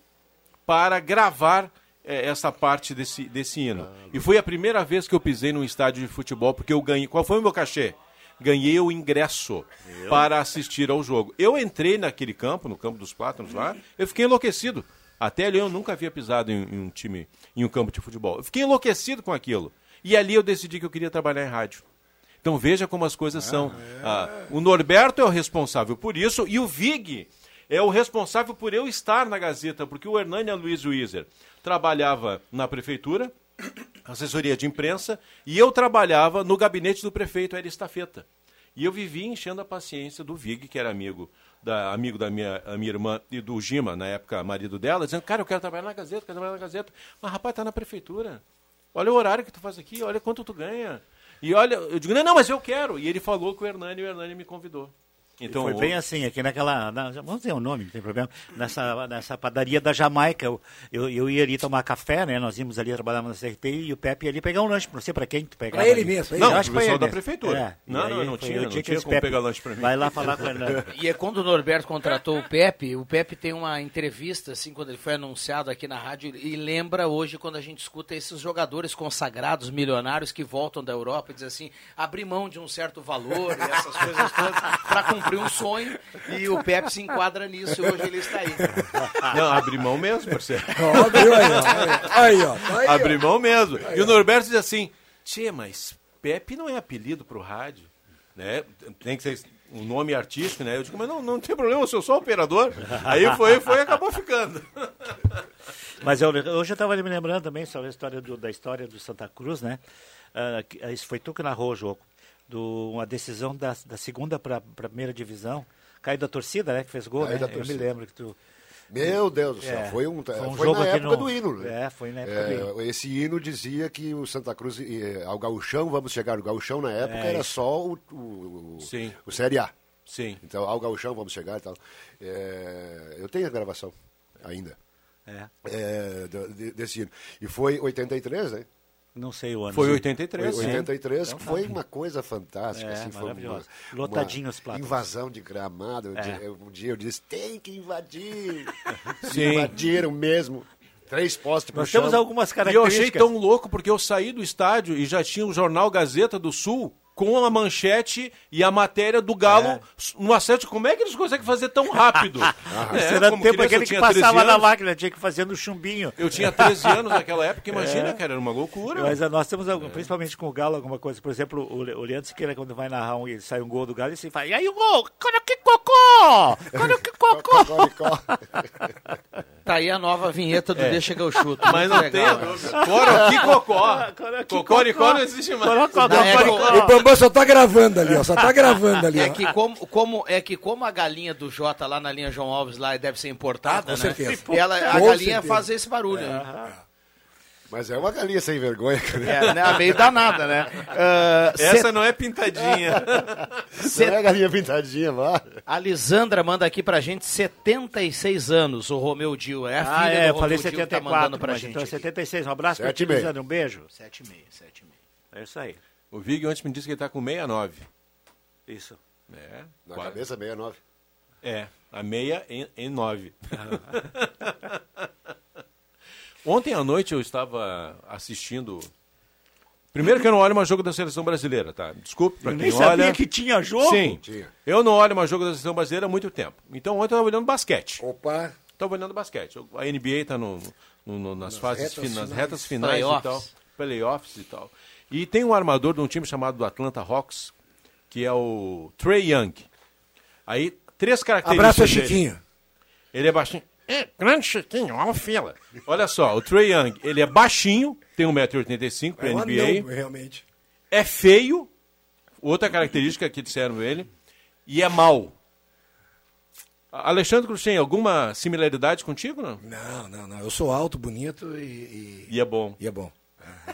para gravar eh, essa parte desse, desse hino. E foi a primeira vez que eu pisei num estádio de futebol, porque eu ganhei. Qual foi o meu cachê? Ganhei o ingresso para assistir ao jogo. Eu entrei naquele campo, no campo dos Plátanos lá, eu fiquei enlouquecido. Até ali eu nunca havia pisado em, em um time, em um campo de futebol. Eu fiquei enlouquecido com aquilo. E ali eu decidi que eu queria trabalhar em rádio. Então veja como as coisas são. Ah, o Norberto é o responsável por isso e o Vig é o responsável por eu estar na Gazeta, porque o Hernani Luiz Weiser trabalhava na prefeitura, assessoria de imprensa, e eu trabalhava no gabinete do prefeito Eri Estafeta. E eu vivia enchendo a paciência do Vig, que era amigo da, amigo da minha, minha irmã e do Gima, na época marido dela, dizendo, cara, eu quero trabalhar na Gazeta, quero trabalhar na Gazeta. Mas, rapaz, tá na prefeitura. Olha o horário que tu faz aqui, olha quanto tu ganha. E olha, eu digo, não, não, mas eu quero. E ele falou com o Hernani e o Hernani me convidou. Então, foi bem assim, aqui naquela. na- vamos dizer o nome, não tem problema. Nessa, nessa padaria da Jamaica. Eu, eu, eu ia ali tomar café, né? Nós íamos ali trabalhar na CRT e o Pepe ia ali pegar um lanche. Não sei pra quem tu pegava. Pra ele ali. mesmo, pra ele. Não, acho foi pessoal ele da mesmo. prefeitura. É, Não, não, não foi tinha, o não tinha eles como Pepe, pegar lanche pra mim. Vai lá falar com o Hernani. E é quando o Norberto contratou o Pepe, o Pepe tem uma entrevista, assim, quando ele foi anunciado aqui na rádio, e lembra hoje quando a gente escuta esses jogadores consagrados, milionários, que voltam da Europa e dizem assim, abrir mão de um certo valor e essas coisas todas, para cumprir um sonho e o Pepe se enquadra nisso e hoje ele está aí. Não, abri mão mesmo, parceiro. Ó, viu aí, ó. Aí, ó. Aí, ó. Abri mão mesmo. E o Norberto diz assim, Tchê, mas Pepe não é apelido pro rádio, né? Tem que ser um nome artístico, né? Eu digo, mas não, não tem problema, eu sou só operador. Aí foi, foi e acabou ficando. Mas eu, hoje eu estava me lembrando também sobre a história do, da história do Santa Cruz, né? Que- isso foi tu que narrou o jogo. Do, uma decisão da, da segunda para a primeira divisão. Caiu da torcida, né? Que fez gol, Caiu né? da Eu me torcida. lembro que tu. Meu Deus do céu, É, foi um, foi um foi jogo na época no- do hino. né? É, foi na época do hino. Esse hino dizia que o Santa Cruz, eh, ao gauchão, vamos chegar no gauchão na época, É, era isso. só o, o, o, Sim. o Série A. Sim. Então, ao gauchão, vamos chegar e tal. É, eu tenho a gravação ainda. É. É, desse hino. E foi 83, né? Não sei o ano. Foi sim. 83, Foi sim. 83, Então que tá. foi uma coisa fantástica. É, assim, foi uma, Lotadinho os plátanos. invasão de gramado. Um É. dia- Um dia eu disse, tem que invadir. Sim. Invadiram mesmo. Três postes Nós temos algumas E eu características. achei tão louco porque eu saí do estádio e já tinha o jornal Gazeta do Sul com a manchete e a matéria do Galo É. no acerto. Como é que eles conseguem fazer tão rápido? É, Será como tempo criança, aquele que passava 13 na anos. máquina, tinha que fazer no chumbinho. Eu tinha 13 anos naquela época, imagina, É. cara, era uma loucura. Mas ah, nós temos, algum- principalmente com o Galo, alguma coisa. Por exemplo, o, Le- o Leandro Siqueira, quando vai narrar um, ele sai um gol do Galo, ele se fala, e aí o gol? Cara, que cocô! Cara, que cocô! Aí a nova vinheta do É. Deixa que eu chuto. Mas não legal. tem que cocó. Cocoricó não existe mais. É E o Bambam só tá gravando ali, ó. Só tá gravando ali, É ó. que como, como, é que como a galinha do Jota lá na linha João Alves lá deve ser importada, Ah, com né? certeza. Ela, a Com galinha certeza. faz esse barulho. né? Mas é uma galinha sem vergonha, cara. É, né? meio danada, né? Ah, Essa set- não é pintadinha. Não é galinha pintadinha, vá. A Lisandra manda aqui pra gente 76 anos, o Romeu Dil. É a filha Ah, é, eu do falei Romeu Dil que tá 74, mandando pra gente. então é aqui. 76. Um abraço pra ti, e meia. Lisandro, um beijo. 7 e meia, 7 e meia. É isso aí. O Vig ontem me disse que ele tá com 69. Isso. É. Na quase. cabeça, 69. É, a meia em, em nove. Ontem à noite eu estava assistindo. Primeiro que eu não olho mais jogo da seleção brasileira, tá? Desculpe pra Eu quem nem sabia olha. que tinha jogo. Sim. Tinha. Eu não olho mais jogo da seleção brasileira há muito tempo. Então ontem eu estava olhando basquete. Opa. Estava olhando basquete. A NBA está no, no- no- nas, fases retas fin- nas finais. retas finais Playoffs. e tal. Playoffs e tal. E tem um armador de um time chamado do Atlanta Hawks, que é o Trey Young. Aí, três características. Abraço dele. Chiquinho. Ele é baixinho. É, grande Chiquinho, olha o fila. Olha só, o Trey Young, ele é baixinho, tem 1,85m para É um NBA. anão, realmente. É feio, outra característica que disseram ele, e é mau. A- Alexandre Cruxem, alguma similaridade contigo, não? Não, não, não. Eu sou alto, bonito e. E, E é bom. e é bom.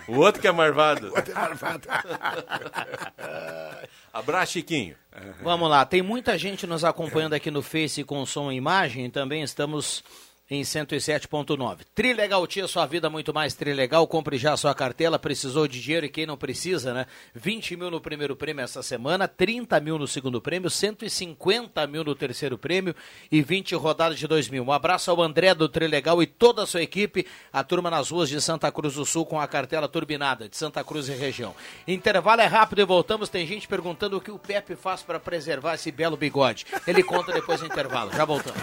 O outro que é marvado. Outro é marvado. Abraço, Chiquinho. Vamos lá, tem muita gente nos acompanhando aqui no Face com som e imagem, também estamos em 107.9. Trilegal Tia, sua vida muito mais Trilegal, compre já a sua cartela, precisou de dinheiro e quem não precisa, né? 20 mil no primeiro prêmio essa semana, 30 mil no segundo prêmio, 150 mil no terceiro prêmio e 20 rodadas de 2 mil. Um abraço ao André do Trilegal e toda a sua equipe, a turma nas ruas de Santa Cruz do Sul com a cartela turbinada de Santa Cruz e região. Intervalo é rápido e voltamos, tem gente perguntando o que o Pepe faz para preservar esse belo bigode. Ele conta depois do intervalo, já voltamos.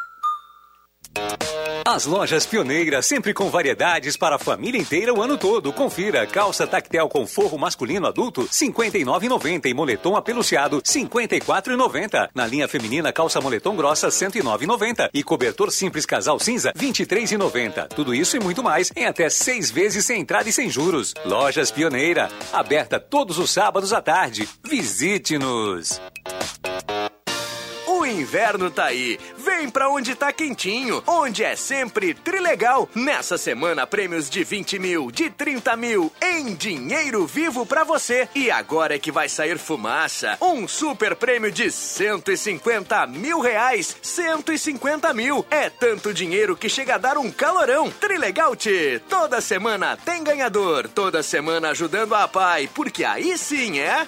As lojas Pioneira, sempre com variedades para a família inteira o ano todo. Confira: calça tactel com forro masculino adulto, R$ 59,90 e moletom apeluciado, R$ 54,90. Na linha feminina, calça moletom grossa, R$ 109,90 e cobertor simples casal cinza, R$ 23,90. Tudo isso e muito mais em até seis vezes sem entrada e sem juros. Lojas Pioneira, aberta todos os sábados à tarde. Visite-nos. Inverno tá aí. Vem pra onde tá quentinho, onde é sempre trilegal. Nessa semana, prêmios de 20 mil, de 30 mil, em dinheiro vivo pra você. E agora é que vai sair fumaça. Um super prêmio de 150 mil reais. 150 mil. É tanto dinheiro que chega a dar um calorão. Trilegal, Tchê. Toda semana tem ganhador. Toda semana ajudando a pai, porque aí sim é.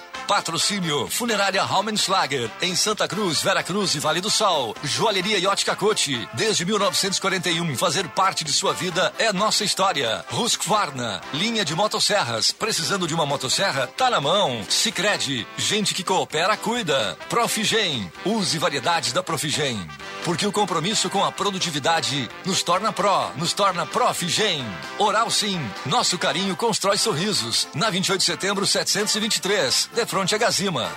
Patrocínio Funerária Raumenschlager, em Santa Cruz, Vera Cruz e Vale do Sol. Joalheria Yacht Cacote, desde 1941, fazer parte de sua vida é nossa história. Husqvarna, linha de motosserras, precisando de uma motosserra? Tá na mão. Sicredi, gente que coopera, cuida. Profigen, use variedades da Profigen. Porque o compromisso com a produtividade nos torna pró, nos torna Profigen. Oral Sim, nosso carinho constrói sorrisos. Na 28 de setembro, 723, de frente a Gazima.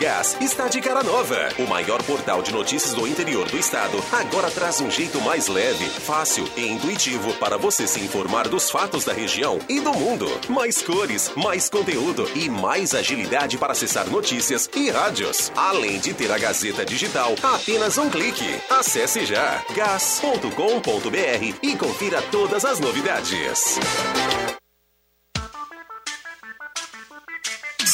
Gás está de cara nova. O maior portal de notícias do interior do estado agora traz um jeito mais leve, fácil e intuitivo para você se informar dos fatos da região e do mundo. Mais cores, mais conteúdo e mais agilidade para acessar notícias e rádios. Além de ter a Gazeta Digital apenas um clique. Acesse já gas.com.br e confira todas as novidades.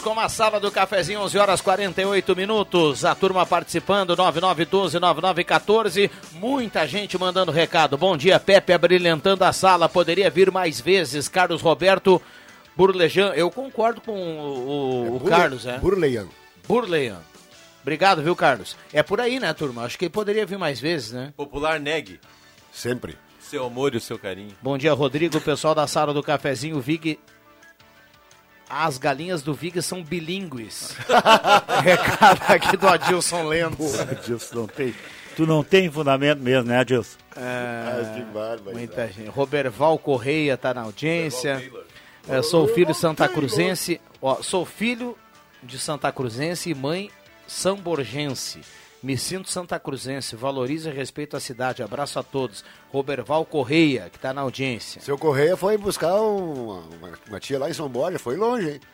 Com a sala do cafezinho, 11 horas 48 minutos. A turma participando, 9912-9914. Muita gente mandando recado. Bom dia, Pepe, abrilhantando a sala. Poderia vir mais vezes. Carlos Roberto Burlejan. Eu concordo com o, o, o Burle- Carlos, é? Burleian. Burlejan. Obrigado, viu, Carlos? É por aí, né, turma? Acho que poderia vir mais vezes, né? Popular Neg. Sempre. Seu amor e o seu carinho. Bom dia, Rodrigo. Pessoal da sala do cafezinho, Vig. As galinhas do Vig são bilíngues. Recado aqui do Adilson Lemos. Adilson, não tem. Tu não tem fundamento mesmo, né, Adilson? É, que barbaridade. muita gente. Roberval Correia tá na audiência. É, sou filho Santa Cruzense. Ó, sou filho de Santa Cruzense e mãe samborgense. Me sinto Santa Cruzense. Valorizo e respeito a cidade. Abraço a todos. Roberval Correia, que tá na audiência. Seu Correia foi buscar uma, uma- uma tia lá em São Borja, foi longe, hein?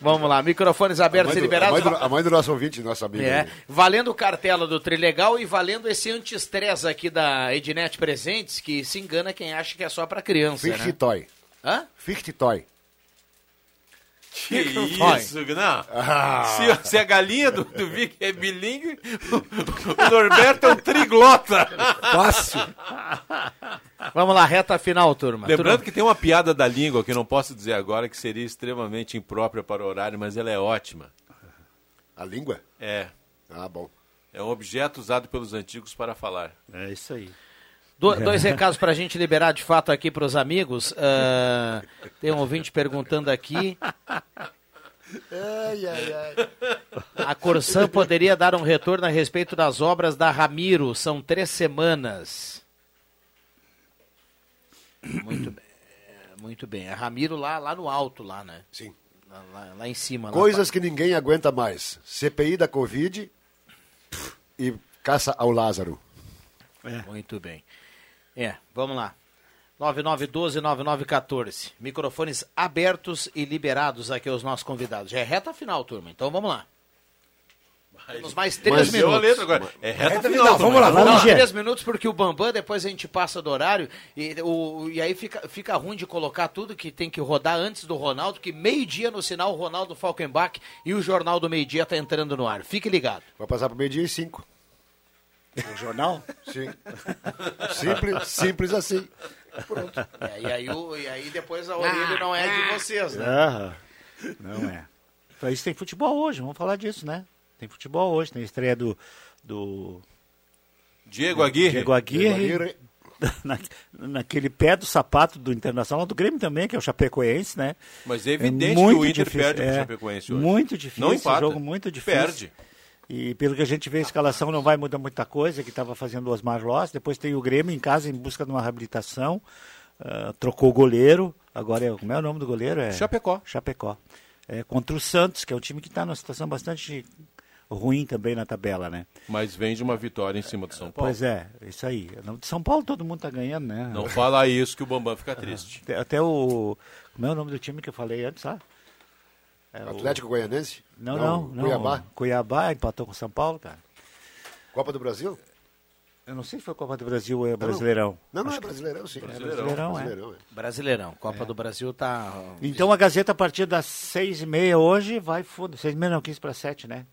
Vamos lá, microfones abertos a, e do, a, liberados. mãe do, a mãe do nosso ouvinte, nosso amigo. É, aí. valendo o cartela do Trilegal e valendo esse anti-estresse aqui da Ednet Presentes, que se engana quem acha que é só pra criança, Fichte né? Toy. Hã? Fichte Toy. Que isso, não. Ah. Se, se a galinha do, do Vic é bilíngue, o Norberto é um triglota. Fácil. Vamos lá, reta final, turma. Lembrando Turma- que tem uma piada da língua que eu não posso dizer agora que seria extremamente imprópria para o horário, mas ela é ótima. A língua? É. Ah, bom. É um objeto usado pelos antigos para falar. É isso aí. Do- dois recados para a gente liberar de fato aqui para os amigos. Ah, tem um ouvinte perguntando aqui. Ai, ai, ai. A Corsã poderia dar um retorno a respeito das obras da Ramiro. São três semanas. Muito bem. Muito bem. A Ramiro lá, lá no alto, lá, né? Sim. Lá, lá- lá em cima. lá Coisas que ninguém aguenta mais. CPI da Covid e caça ao Lázaro. Muito bem. É, vamos lá. 9912-9914. Microfones abertos e liberados aqui aos nossos convidados. Já é reta final, turma. Então vamos lá. Temos mais três minutos. a letra agora. É reta Reta final, Vamos lá, vamos lá. Três minutos porque o Bambam depois a gente passa do horário e, o, e aí fica, fica ruim de colocar tudo que tem que rodar antes do Ronaldo, que meio-dia no sinal o Ronaldo Falkenbach e o Jornal do Meio-Dia tá entrando no ar. Fique ligado. Vai passar para meio-dia e cinco. O jornal? Sim. Simples, simples assim. Pronto. E aí, o- e aí depois a orelha não é de vocês, né? Aham. Não é. Pra isso tem futebol hoje, vamos falar disso, né? Tem futebol hoje, tem a estreia do. do Diego Aguirre. Diego Aguirre. Diego Aguirre. Na, naquele pé do sapato do Internacional, do Grêmio também, que é o Chapecoense, né? Mas é evidente muito que o Inter difícil, perde pro é, Chapecoense hoje. Muito difícil, Não empata. jogo muito difícil. Perde. E pelo que a gente vê, a escalação não vai mudar muita coisa, que estava fazendo o Osmar Loss. Depois tem o Grêmio em casa em busca de uma reabilitação. Ah, trocou o goleiro. Agora, é, como é o nome do goleiro? É Chapecó. Chapecó. É, contra o Santos, que é um time que está numa situação bastante ruim também na tabela, né? Mas vem de uma vitória em cima do São Paulo. Pois é, isso aí. No de São Paulo todo mundo está ganhando, né? Não fala isso que o Bambam fica triste. Até, até o. Como é o nome do time que eu falei antes, sabe? É o- Atlético Goianense? Não, não, não. Cuiabá? Cuiabá empatou com São Paulo, cara. Copa do Brasil? Eu não sei se foi Copa do Brasil ou é Brasileirão. Não, não, Acho é Brasileirão, sim. Brasileirão, é. Brasileirão, é. Brasileirão. Copa do Brasil tá. Então a Gazeta, a partir das seis e meia hoje, vai foda. Seis e meia não, quinze para sete, né?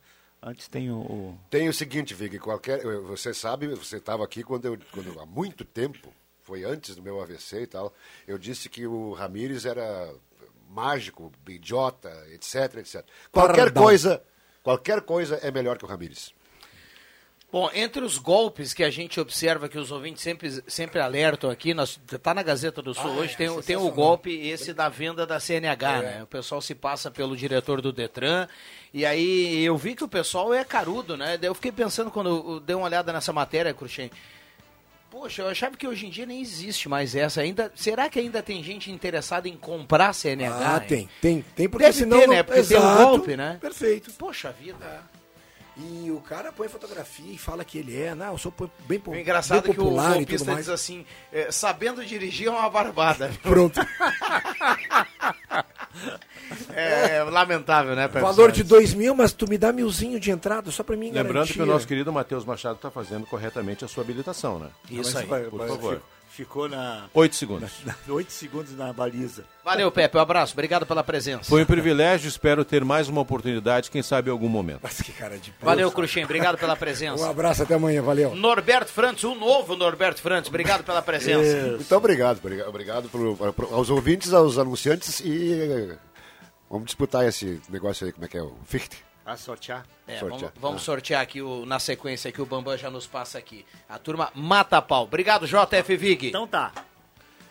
Antes tem o... o- Tem o seguinte, Vig, qualquer, você sabe, você estava aqui quando eu, quando há muito tempo, foi antes do meu AVC e tal, eu disse que o Ramires era mágico, idiota, etc, etc. Qualquer Pardal. coisa, qualquer coisa é melhor que o Ramires. Bom, entre os golpes que a gente observa que os ouvintes sempre, sempre alertam aqui, nós, tá na Gazeta do Sul Ah, hoje, é, tem, o- tem o golpe esse da venda da CNH, É. né? O pessoal se passa pelo diretor do Detran, e aí eu vi que o pessoal é carudo, né? Eu fiquei pensando quando eu dei uma olhada nessa matéria, Cruxem, Poxa, eu achava que hoje em dia nem existe mais essa. Ainda, será que ainda tem gente interessada em comprar CNH? Ah, hein? tem, tem, tem, porque Deve senão ter, não- né? Porque tem o Exato, golpe, né? Perfeito. Poxa vida. E o cara põe fotografia e fala que ele é, não, eu sou bem, po- O engraçado bem é que o popular golpista diz assim, é, sabendo dirigir é uma barbada. Pronto. É, é lamentável, né, Pepe Valor de dois mil, mas tu me dá milzinho de entrada só pra mim Lembrando garantir. que o nosso querido Matheus Machado está fazendo corretamente a sua habilitação, né? Mas vai- por vai- favor. Ficou, na... Oito segundos. na- na- Oito segundos na baliza. Valeu, Pepe, um abraço. Obrigado pela presença. Foi um privilégio, espero ter mais uma oportunidade, quem sabe em algum momento. Mas que cara de Valeu, Cruxem. Obrigado pela presença. Um abraço, até amanhã, valeu. Norberto Frantz, o novo Norberto Frantz. Obrigado pela presença. Muito obrigado, obrigado, obrigado pelo- pro- aos ouvintes, aos anunciantes e eh, vamos disputar esse negócio aí, como é que é o Fichte. A sortear. É, Sortear. vamos, vamos Ah. sortear aqui o- na sequência que o Bambam já nos passa aqui. A turma mata pau. Obrigado, JF Vig. Então tá.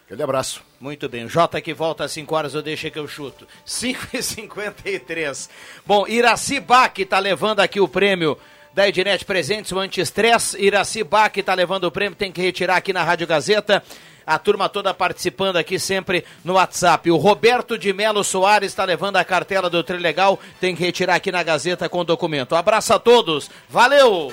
Aquele abraço. Muito bem, o Jota que volta às 5 horas, eu deixo que eu chuto. 5 e 53 Bom, Iraci Bach tá levando aqui o prêmio da Ednet Presentes, o anti-estresse. Iraci Bach tá levando o prêmio, tem que retirar aqui na Rádio Gazeta. A turma toda participando aqui sempre no WhatsApp. O Roberto de Melo Soares está levando a cartela do Trilegal, tem que retirar aqui na Gazeta com o documento. Um abraço a todos, valeu!